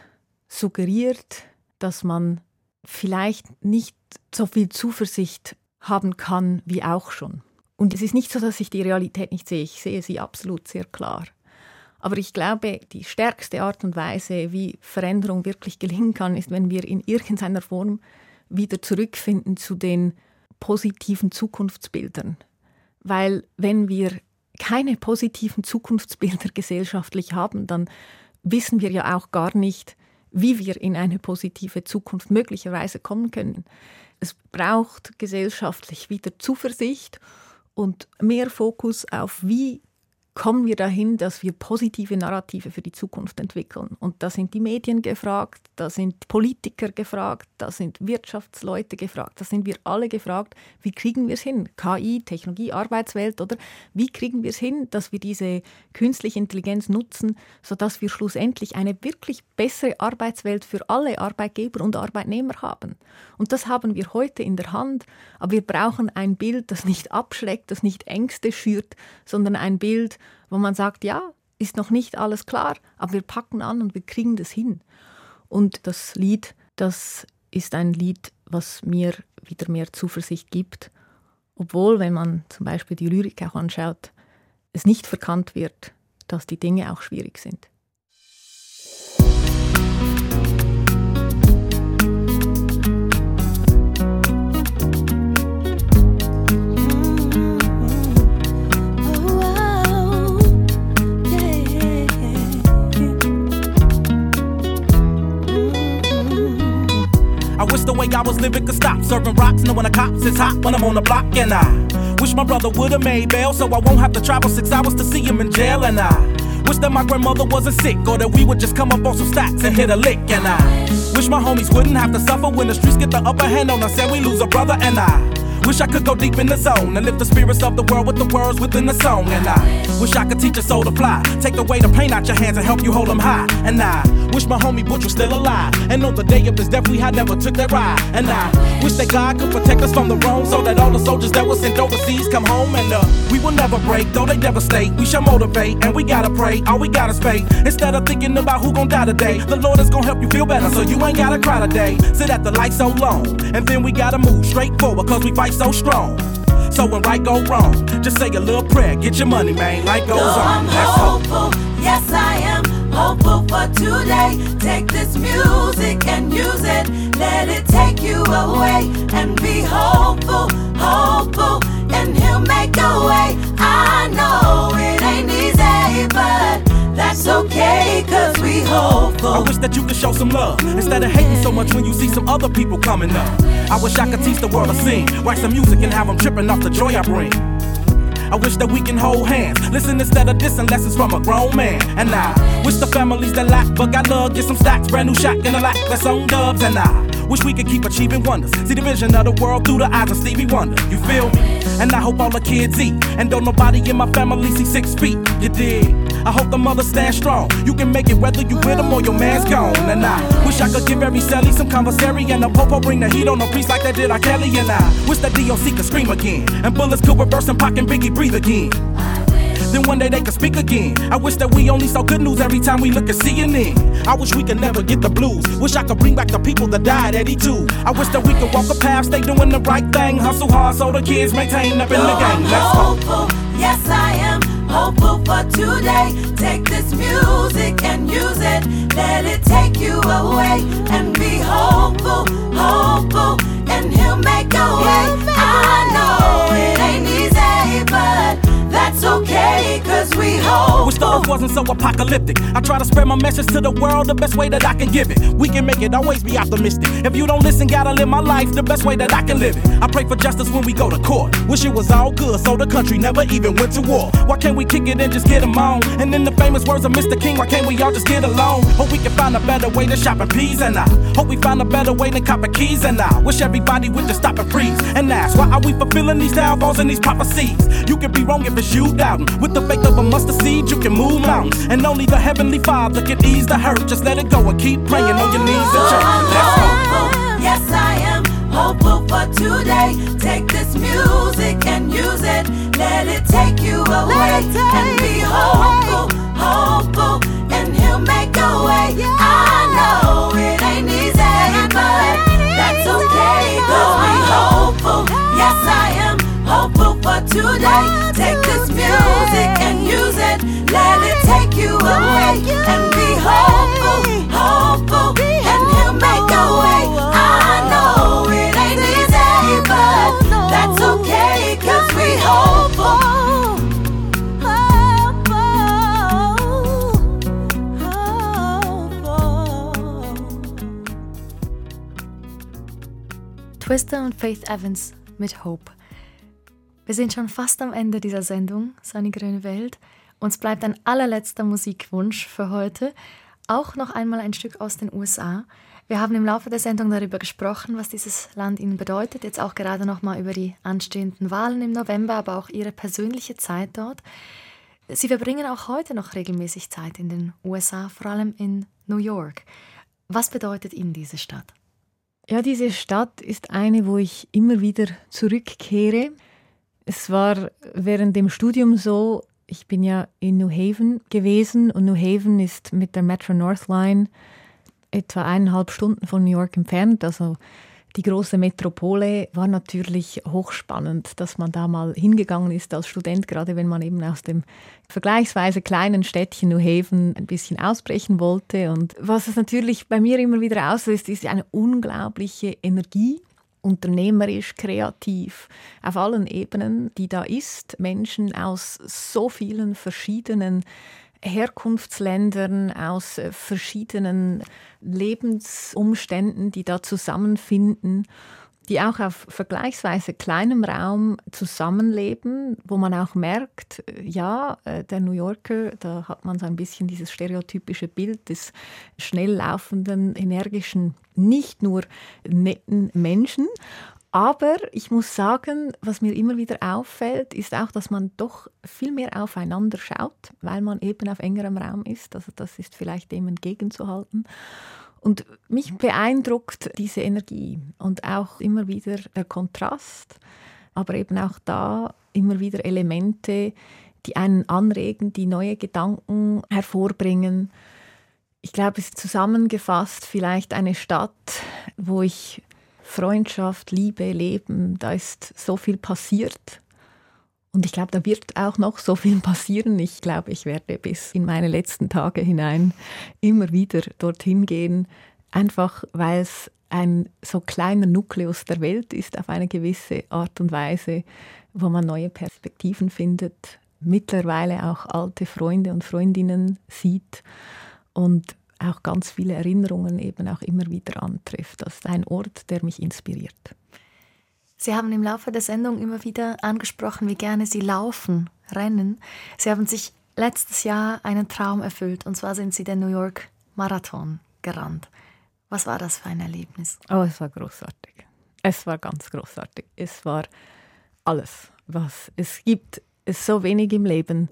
suggeriert, dass man vielleicht nicht so viel Zuversicht haben kann wie auch schon. Und es ist nicht so, dass ich die Realität nicht sehe. Ich sehe sie absolut sehr klar. Aber ich glaube, die stärkste Art und Weise, wie Veränderung wirklich gelingen kann, ist, wenn wir in irgendeiner Form wieder zurückfinden zu den positiven Zukunftsbildern. Weil wenn wir keine positiven Zukunftsbilder gesellschaftlich haben, dann wissen wir ja auch gar nicht, wie wir in eine positive Zukunft möglicherweise kommen können. Es braucht gesellschaftlich wieder Zuversicht und mehr Fokus auf, wie kommen wir dahin, dass wir positive Narrative für die Zukunft entwickeln. Und da sind die Medien gefragt, da sind Politiker gefragt, da sind Wirtschaftsleute gefragt, da sind wir alle gefragt, wie kriegen wir es hin? KI, Technologie, Arbeitswelt, oder wie kriegen wir es hin, dass wir diese künstliche Intelligenz nutzen, sodass wir schlussendlich eine wirklich bessere Arbeitswelt für alle Arbeitgeber und Arbeitnehmer haben. Und das haben wir heute in der Hand, aber wir brauchen ein Bild, das nicht abschreckt, das nicht Ängste schürt, sondern ein Bild, wo man sagt, ja, ist noch nicht alles klar, aber wir packen an und wir kriegen das hin. Und das Lied, das ist ein Lied, was mir wieder mehr Zuversicht gibt, obwohl, wenn man zum Beispiel die Lyrik auch anschaut, es nicht verkannt wird, dass die Dinge auch schwierig sind. Wish the way I was living could stop. Serving rocks, knowing the cops is hot when I'm on the block. And I wish my brother would've made bail so I won't have to travel six hours to see him in jail. And I wish that my grandmother wasn't sick or that we would just come up on some stacks and hit a lick. And I wish my homies wouldn't have to suffer when the streets get the upper hand on us and we lose a brother. And I Wish I could go deep in the zone and lift the spirits of the world with the words within the song. And I wish I could teach a soul to fly. Take the weight of pain out your hands and help you hold them high. And I wish my homie Butch was still alive. And on the day of his death, we had never took that ride. And I wish that God could protect us from the wrong so that all the soldiers that were sent overseas come home. And uh, we will never break, though they devastate. We shall motivate and we gotta pray. All we gotta pay. Instead of thinking about who gon' die today, the Lord is gonna help you feel better so you ain't gotta cry today. Sit at the light so long. And then we gotta move straight forward cause we fight so strong. So when right go wrong, just say a little prayer, get your money, man. Life goes no, on. I'm hopeful, yes I am Oh, hopeful for today. Take this music and use it, let it take you away and be hopeful, hopeful, and He'll make a way. I know it ain't easy, but that's okay, cause we hopeful. I wish that you could show some love instead of hating so much when you see some other people coming up. I wish I could teach the world to sing, write some music and have them tripping off the joy I bring. I wish that we can hold hands. Listen instead of dissing lessons from a grown man. And I wish the families that lack but got love get some stacks. Brand new shotgun a lack that's on dubs. And I wish we could keep achieving wonders. See the vision of the world through the eyes of Stevie Wonder. You feel me? And I hope all the kids eat. And don't nobody in my family see six feet. You dig? I hope the mother stand strong. You can make it whether you with them or your man's gone. And I wish I could give every Sally some commissary and a popo bring the heat on a priest like that did R. Kelly. And I wish that DOC could scream again. And bullets could reverse and Pac and Biggie breathe again. then one day they could speak again. I wish that we only saw good news every time we look at CNN. I wish we could never get the blues. Wish I could bring back the people that died at E2. I wish that we could walk a path, stay doing the right thing, hustle hard so the kids maintain up in the game. Let's go. hopeful, yes I am hopeful for today. Take this music and use it, let it take you away and be hopeful, hopeful, and he'll make a way. I know it ain't easy, but that's okay, cause we hope. Wish earth wasn't so apocalyptic. I try to spread my message to the world the best way that I can give it. We can make it, always be optimistic. If you don't listen, gotta live my life the best way that I can live it. I pray for justice when we go to court. Wish it was all good, so the country never even went to war. Why can't we kick it and just get them on? And in the famous words of Mr. King, why can't we all just get along? Hope we can find a better way to shop in peas and I hope we find a better way than copper keys and I wish everybody would just stop and freeze and ask why are we fulfilling these downfalls and these prophecies? You can be wrong if it's you doubting. With the faith of a mustard seed, you can move mountains. And only the Heavenly Father can ease the hurt. Just let it go and keep praying on your knees in church. Let's go. hopeful, yes I am hopeful for today. Take this music and use it, let it take you away and be hopeful, hopeful, and he'll make a way. I know it ain't easy, but that's okay. Cause we hopeful, yes I am hopeful for today. Take this music and use it, let it take you away and be hopeful, hopeful, and he'll make a way. I know it ain't easy, but that's okay, cause we hopeful. Twister und Faith Evans mit Hope. Wir sind schon fast am Ende dieser Sendung, Sunny Grüne Welt. Uns bleibt ein allerletzter Musikwunsch für heute. Auch noch einmal ein Stück aus den USA. Wir haben im Laufe der Sendung darüber gesprochen, was dieses Land Ihnen bedeutet. Jetzt auch gerade noch mal über die anstehenden Wahlen im November, aber auch Ihre persönliche Zeit dort. Sie verbringen auch heute noch regelmäßig Zeit in den USA, vor allem in New York. Was bedeutet Ihnen diese Stadt? Ja, diese Stadt ist eine, wo ich immer wieder zurückkehre. Es war während dem Studium so, ich bin ja in New Haven gewesen und New Haven ist mit der Metro North Line etwa eineinhalb Stunden von New York entfernt. Also die große Metropole war natürlich hochspannend, dass man da mal hingegangen ist als Student, gerade wenn man eben aus dem vergleichsweise kleinen Städtchen New Haven ein bisschen ausbrechen wollte. Und was es natürlich bei mir immer wieder auslöst, ist eine unglaubliche Energie unternehmerisch, kreativ, auf allen Ebenen, die da ist. Menschen aus so vielen verschiedenen Herkunftsländern, aus äh, verschiedenen Lebensumständen, die da zusammenfinden, die auch auf vergleichsweise kleinem Raum zusammenleben, wo man auch merkt, äh, ja, äh, der New Yorker, da hat man so ein bisschen dieses stereotypische Bild des schnell laufenden, energischen, nicht nur netten Menschen, aber ich muss sagen, was mir immer wieder auffällt, ist auch, dass man doch viel mehr aufeinander schaut, weil man eben auf engerem Raum ist. Also das ist vielleicht dem entgegenzuhalten. Und mich beeindruckt diese Energie und auch immer wieder der Kontrast, aber eben auch da immer wieder Elemente, die einen anregen, die neue Gedanken hervorbringen. Ich glaube, es ist zusammengefasst vielleicht eine Stadt, wo ich Freundschaft, Liebe, Leben, da ist so viel passiert. Und ich glaube, da wird auch noch so viel passieren. Ich glaube, ich werde bis in meine letzten Tage hinein immer wieder dorthin gehen, einfach weil es ein so kleiner Nukleus der Welt ist auf eine gewisse Art und Weise, wo man neue Perspektiven findet, mittlerweile auch alte Freunde und Freundinnen sieht und auch ganz viele Erinnerungen eben auch immer wieder antrifft. Das ist ein Ort, der mich inspiriert. Sie haben im Laufe der Sendung immer wieder angesprochen, wie gerne Sie laufen, rennen. Sie haben sich letztes Jahr einen Traum erfüllt, und zwar sind Sie den New York Marathon gerannt. Was war das für ein Erlebnis? Oh, es war großartig. Es war ganz großartig. Es war alles, was es gibt. Es so wenig im Leben,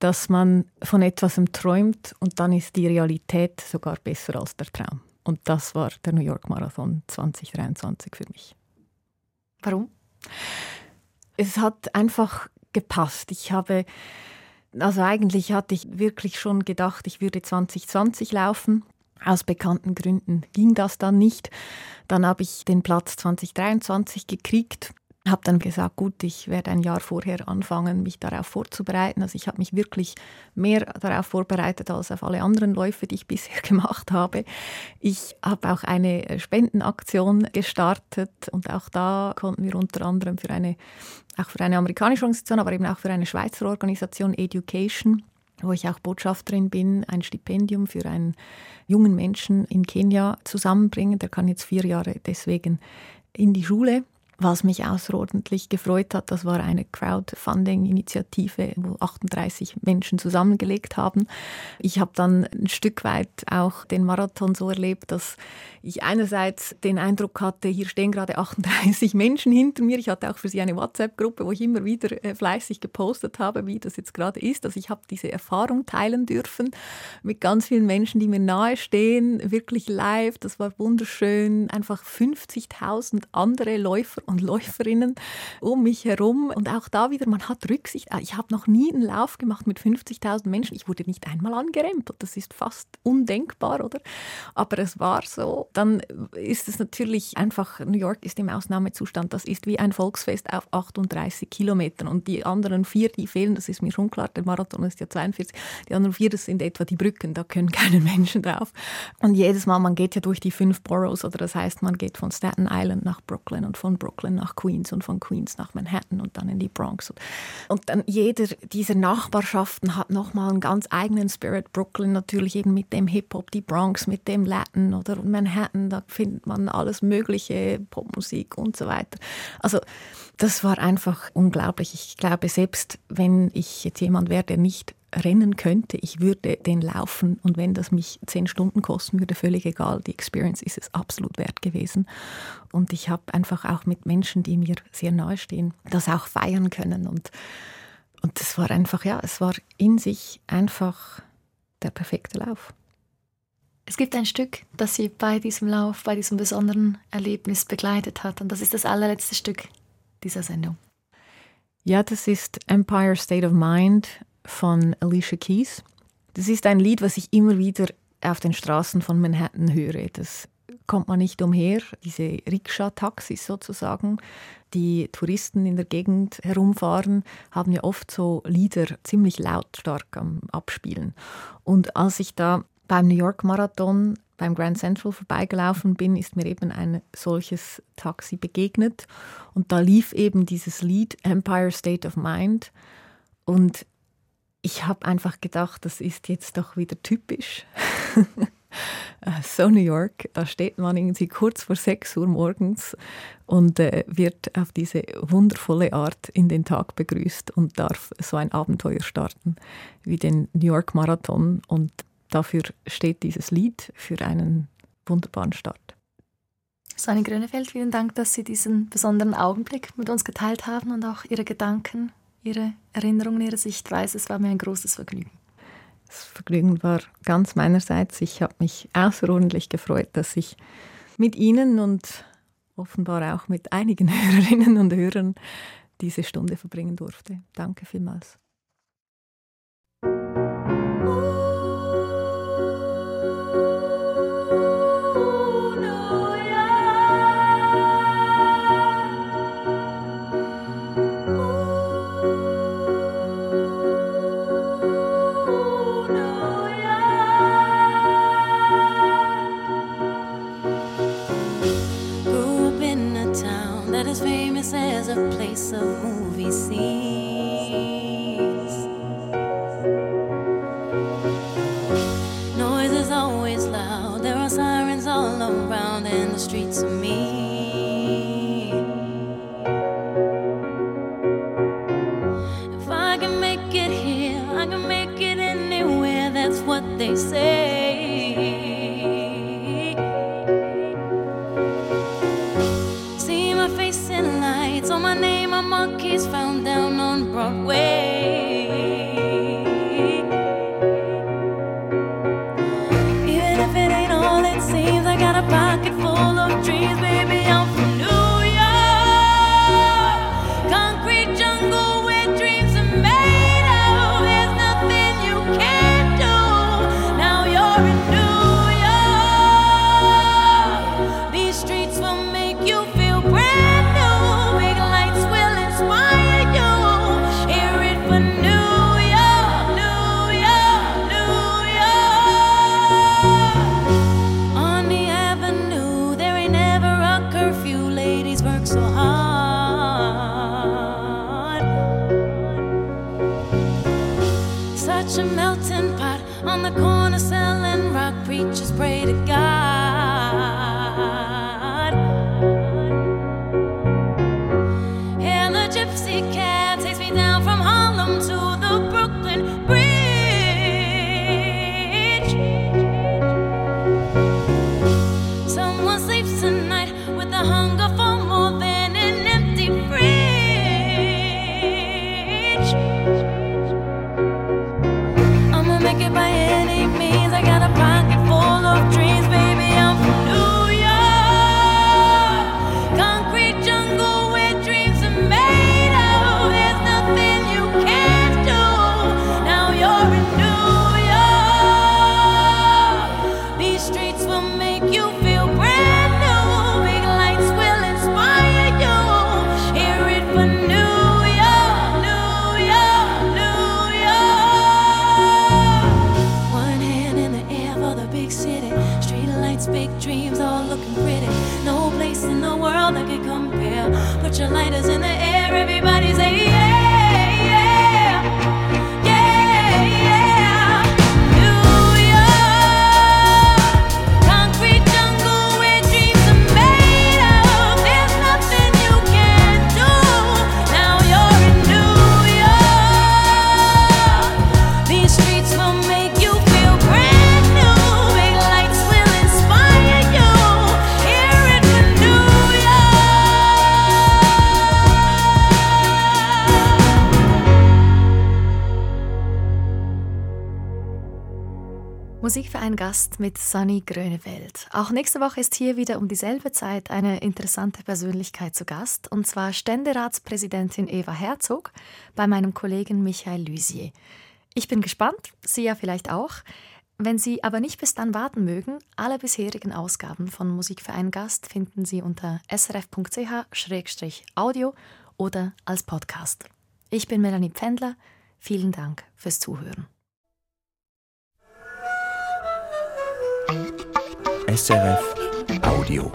dass man von etwas träumt und dann ist die Realität sogar besser als der Traum. Und das war der New York Marathon 2023 für mich. Warum? Es hat einfach gepasst. Ich habe Also eigentlich hatte ich wirklich schon gedacht, ich würde 2020 laufen. Aus bekannten Gründen ging das dann nicht. Dann habe ich den Platz 2023 gekriegt habe dann gesagt, gut, ich werde ein Jahr vorher anfangen, mich darauf vorzubereiten. Also ich habe mich wirklich mehr darauf vorbereitet als auf alle anderen Läufe, die ich bisher gemacht habe. Ich habe auch eine Spendenaktion gestartet und auch da konnten wir unter anderem für eine, auch für eine amerikanische Organisation, aber eben auch für eine Schweizer Organisation Education wo ich auch Botschafterin bin, ein Stipendium für einen jungen Menschen in Kenia zusammenbringen. Der kann jetzt vier Jahre deswegen in die Schule was mich außerordentlich gefreut hat, das war eine Crowdfunding-Initiative, wo 38 Menschen zusammengelegt haben. Ich habe dann ein Stück weit auch den Marathon so erlebt, dass ich einerseits den Eindruck hatte, hier stehen gerade 38 Menschen hinter mir. Ich hatte auch für sie eine WhatsApp-Gruppe, wo ich immer wieder äh, fleißig gepostet habe, wie das jetzt gerade ist. Also ich habe diese Erfahrung teilen dürfen mit ganz vielen Menschen, die mir nahe stehen, wirklich live. Das war wunderschön. Einfach 50.000 andere Läufer und Läuferinnen um mich herum. Und auch da wieder, man hat Rücksicht. Ich habe noch nie einen Lauf gemacht mit 50.000 Menschen. Ich wurde nicht einmal angerempelt. Das ist fast undenkbar, oder? Aber es war so. Dann ist es natürlich einfach, New York ist im Ausnahmezustand. Das ist wie ein Volksfest auf 38 Kilometern. Und die anderen vier, die fehlen, das ist mir schon klar. Der Marathon ist ja 42. Die anderen vier, das sind etwa die Brücken. Da können keine Menschen drauf. Und jedes Mal, man geht ja durch die fünf Boroughs, oder das heißt, man geht von Staten Island nach Brooklyn und von Brooklyn Brooklyn nach Queens und von Queens nach Manhattan und dann in die Bronx. Und dann jeder dieser Nachbarschaften hat nochmal einen ganz eigenen Spirit. Brooklyn natürlich eben mit dem Hip-Hop, die Bronx mit dem Latin oder Manhattan, da findet man alles Mögliche, Popmusik und so weiter. Also das war einfach unglaublich. Ich glaube, selbst wenn ich jetzt jemand wäre, der nicht rennen könnte, ich würde den laufen und wenn das mich zehn Stunden kosten würde, völlig egal. Die Experience ist es absolut wert gewesen. Und ich habe einfach auch mit Menschen, die mir sehr nahe stehen, das auch feiern können. Und, und das war einfach, ja, es war in sich einfach der perfekte Lauf. Es gibt ein Stück, das Sie bei diesem Lauf, bei diesem besonderen Erlebnis begleitet hat. Und das ist das allerletzte Stück dieser Sendung. Ja, das ist Empire State of Mind von Alicia Keys. Das ist ein Lied, was ich immer wieder auf den Straßen von Manhattan höre. Das kommt man nicht umher. Diese Rikscha-Taxis sozusagen, die Touristen in der Gegend herumfahren, haben ja oft so Lieder ziemlich lautstark am Abspielen. Und als ich da beim New York Marathon beim Grand Central vorbeigelaufen bin, ist mir eben ein solches Taxi begegnet. Und da lief eben dieses Lied Empire State of Mind. Und ich habe einfach gedacht, das ist jetzt doch wieder typisch. so New York, da steht man irgendwie kurz vor 6 Uhr morgens und äh, wird auf diese wundervolle Art in den Tag begrüßt und darf so ein Abenteuer starten wie den New York Marathon. Und dafür steht dieses Lied für einen wunderbaren Start. Sonny Grönefeld, vielen Dank, dass Sie diesen besonderen Augenblick mit uns geteilt haben und auch Ihre Gedanken Ihre Erinnerungen, Ihre Sichtweise. Es war mir ein großes Vergnügen. Das Vergnügen war ganz meinerseits. Ich habe mich außerordentlich gefreut, dass ich mit Ihnen und offenbar auch mit einigen Hörerinnen und Hörern diese Stunde verbringen durfte. Danke vielmals. Gast mit Sunny Grönefeld. Auch nächste Woche ist hier wieder um dieselbe Zeit eine interessante Persönlichkeit zu Gast, und zwar Ständeratspräsidentin Eva Herzog bei meinem Kollegen Michael Lüsier. Ich bin gespannt, Sie ja vielleicht auch. Wenn Sie aber nicht bis dann warten mögen, alle bisherigen Ausgaben von Musikverein Gast finden Sie unter srf.ch-audio oder als Podcast. Ich bin Melanie Pfändler. Vielen Dank fürs Zuhören. SRF Audio.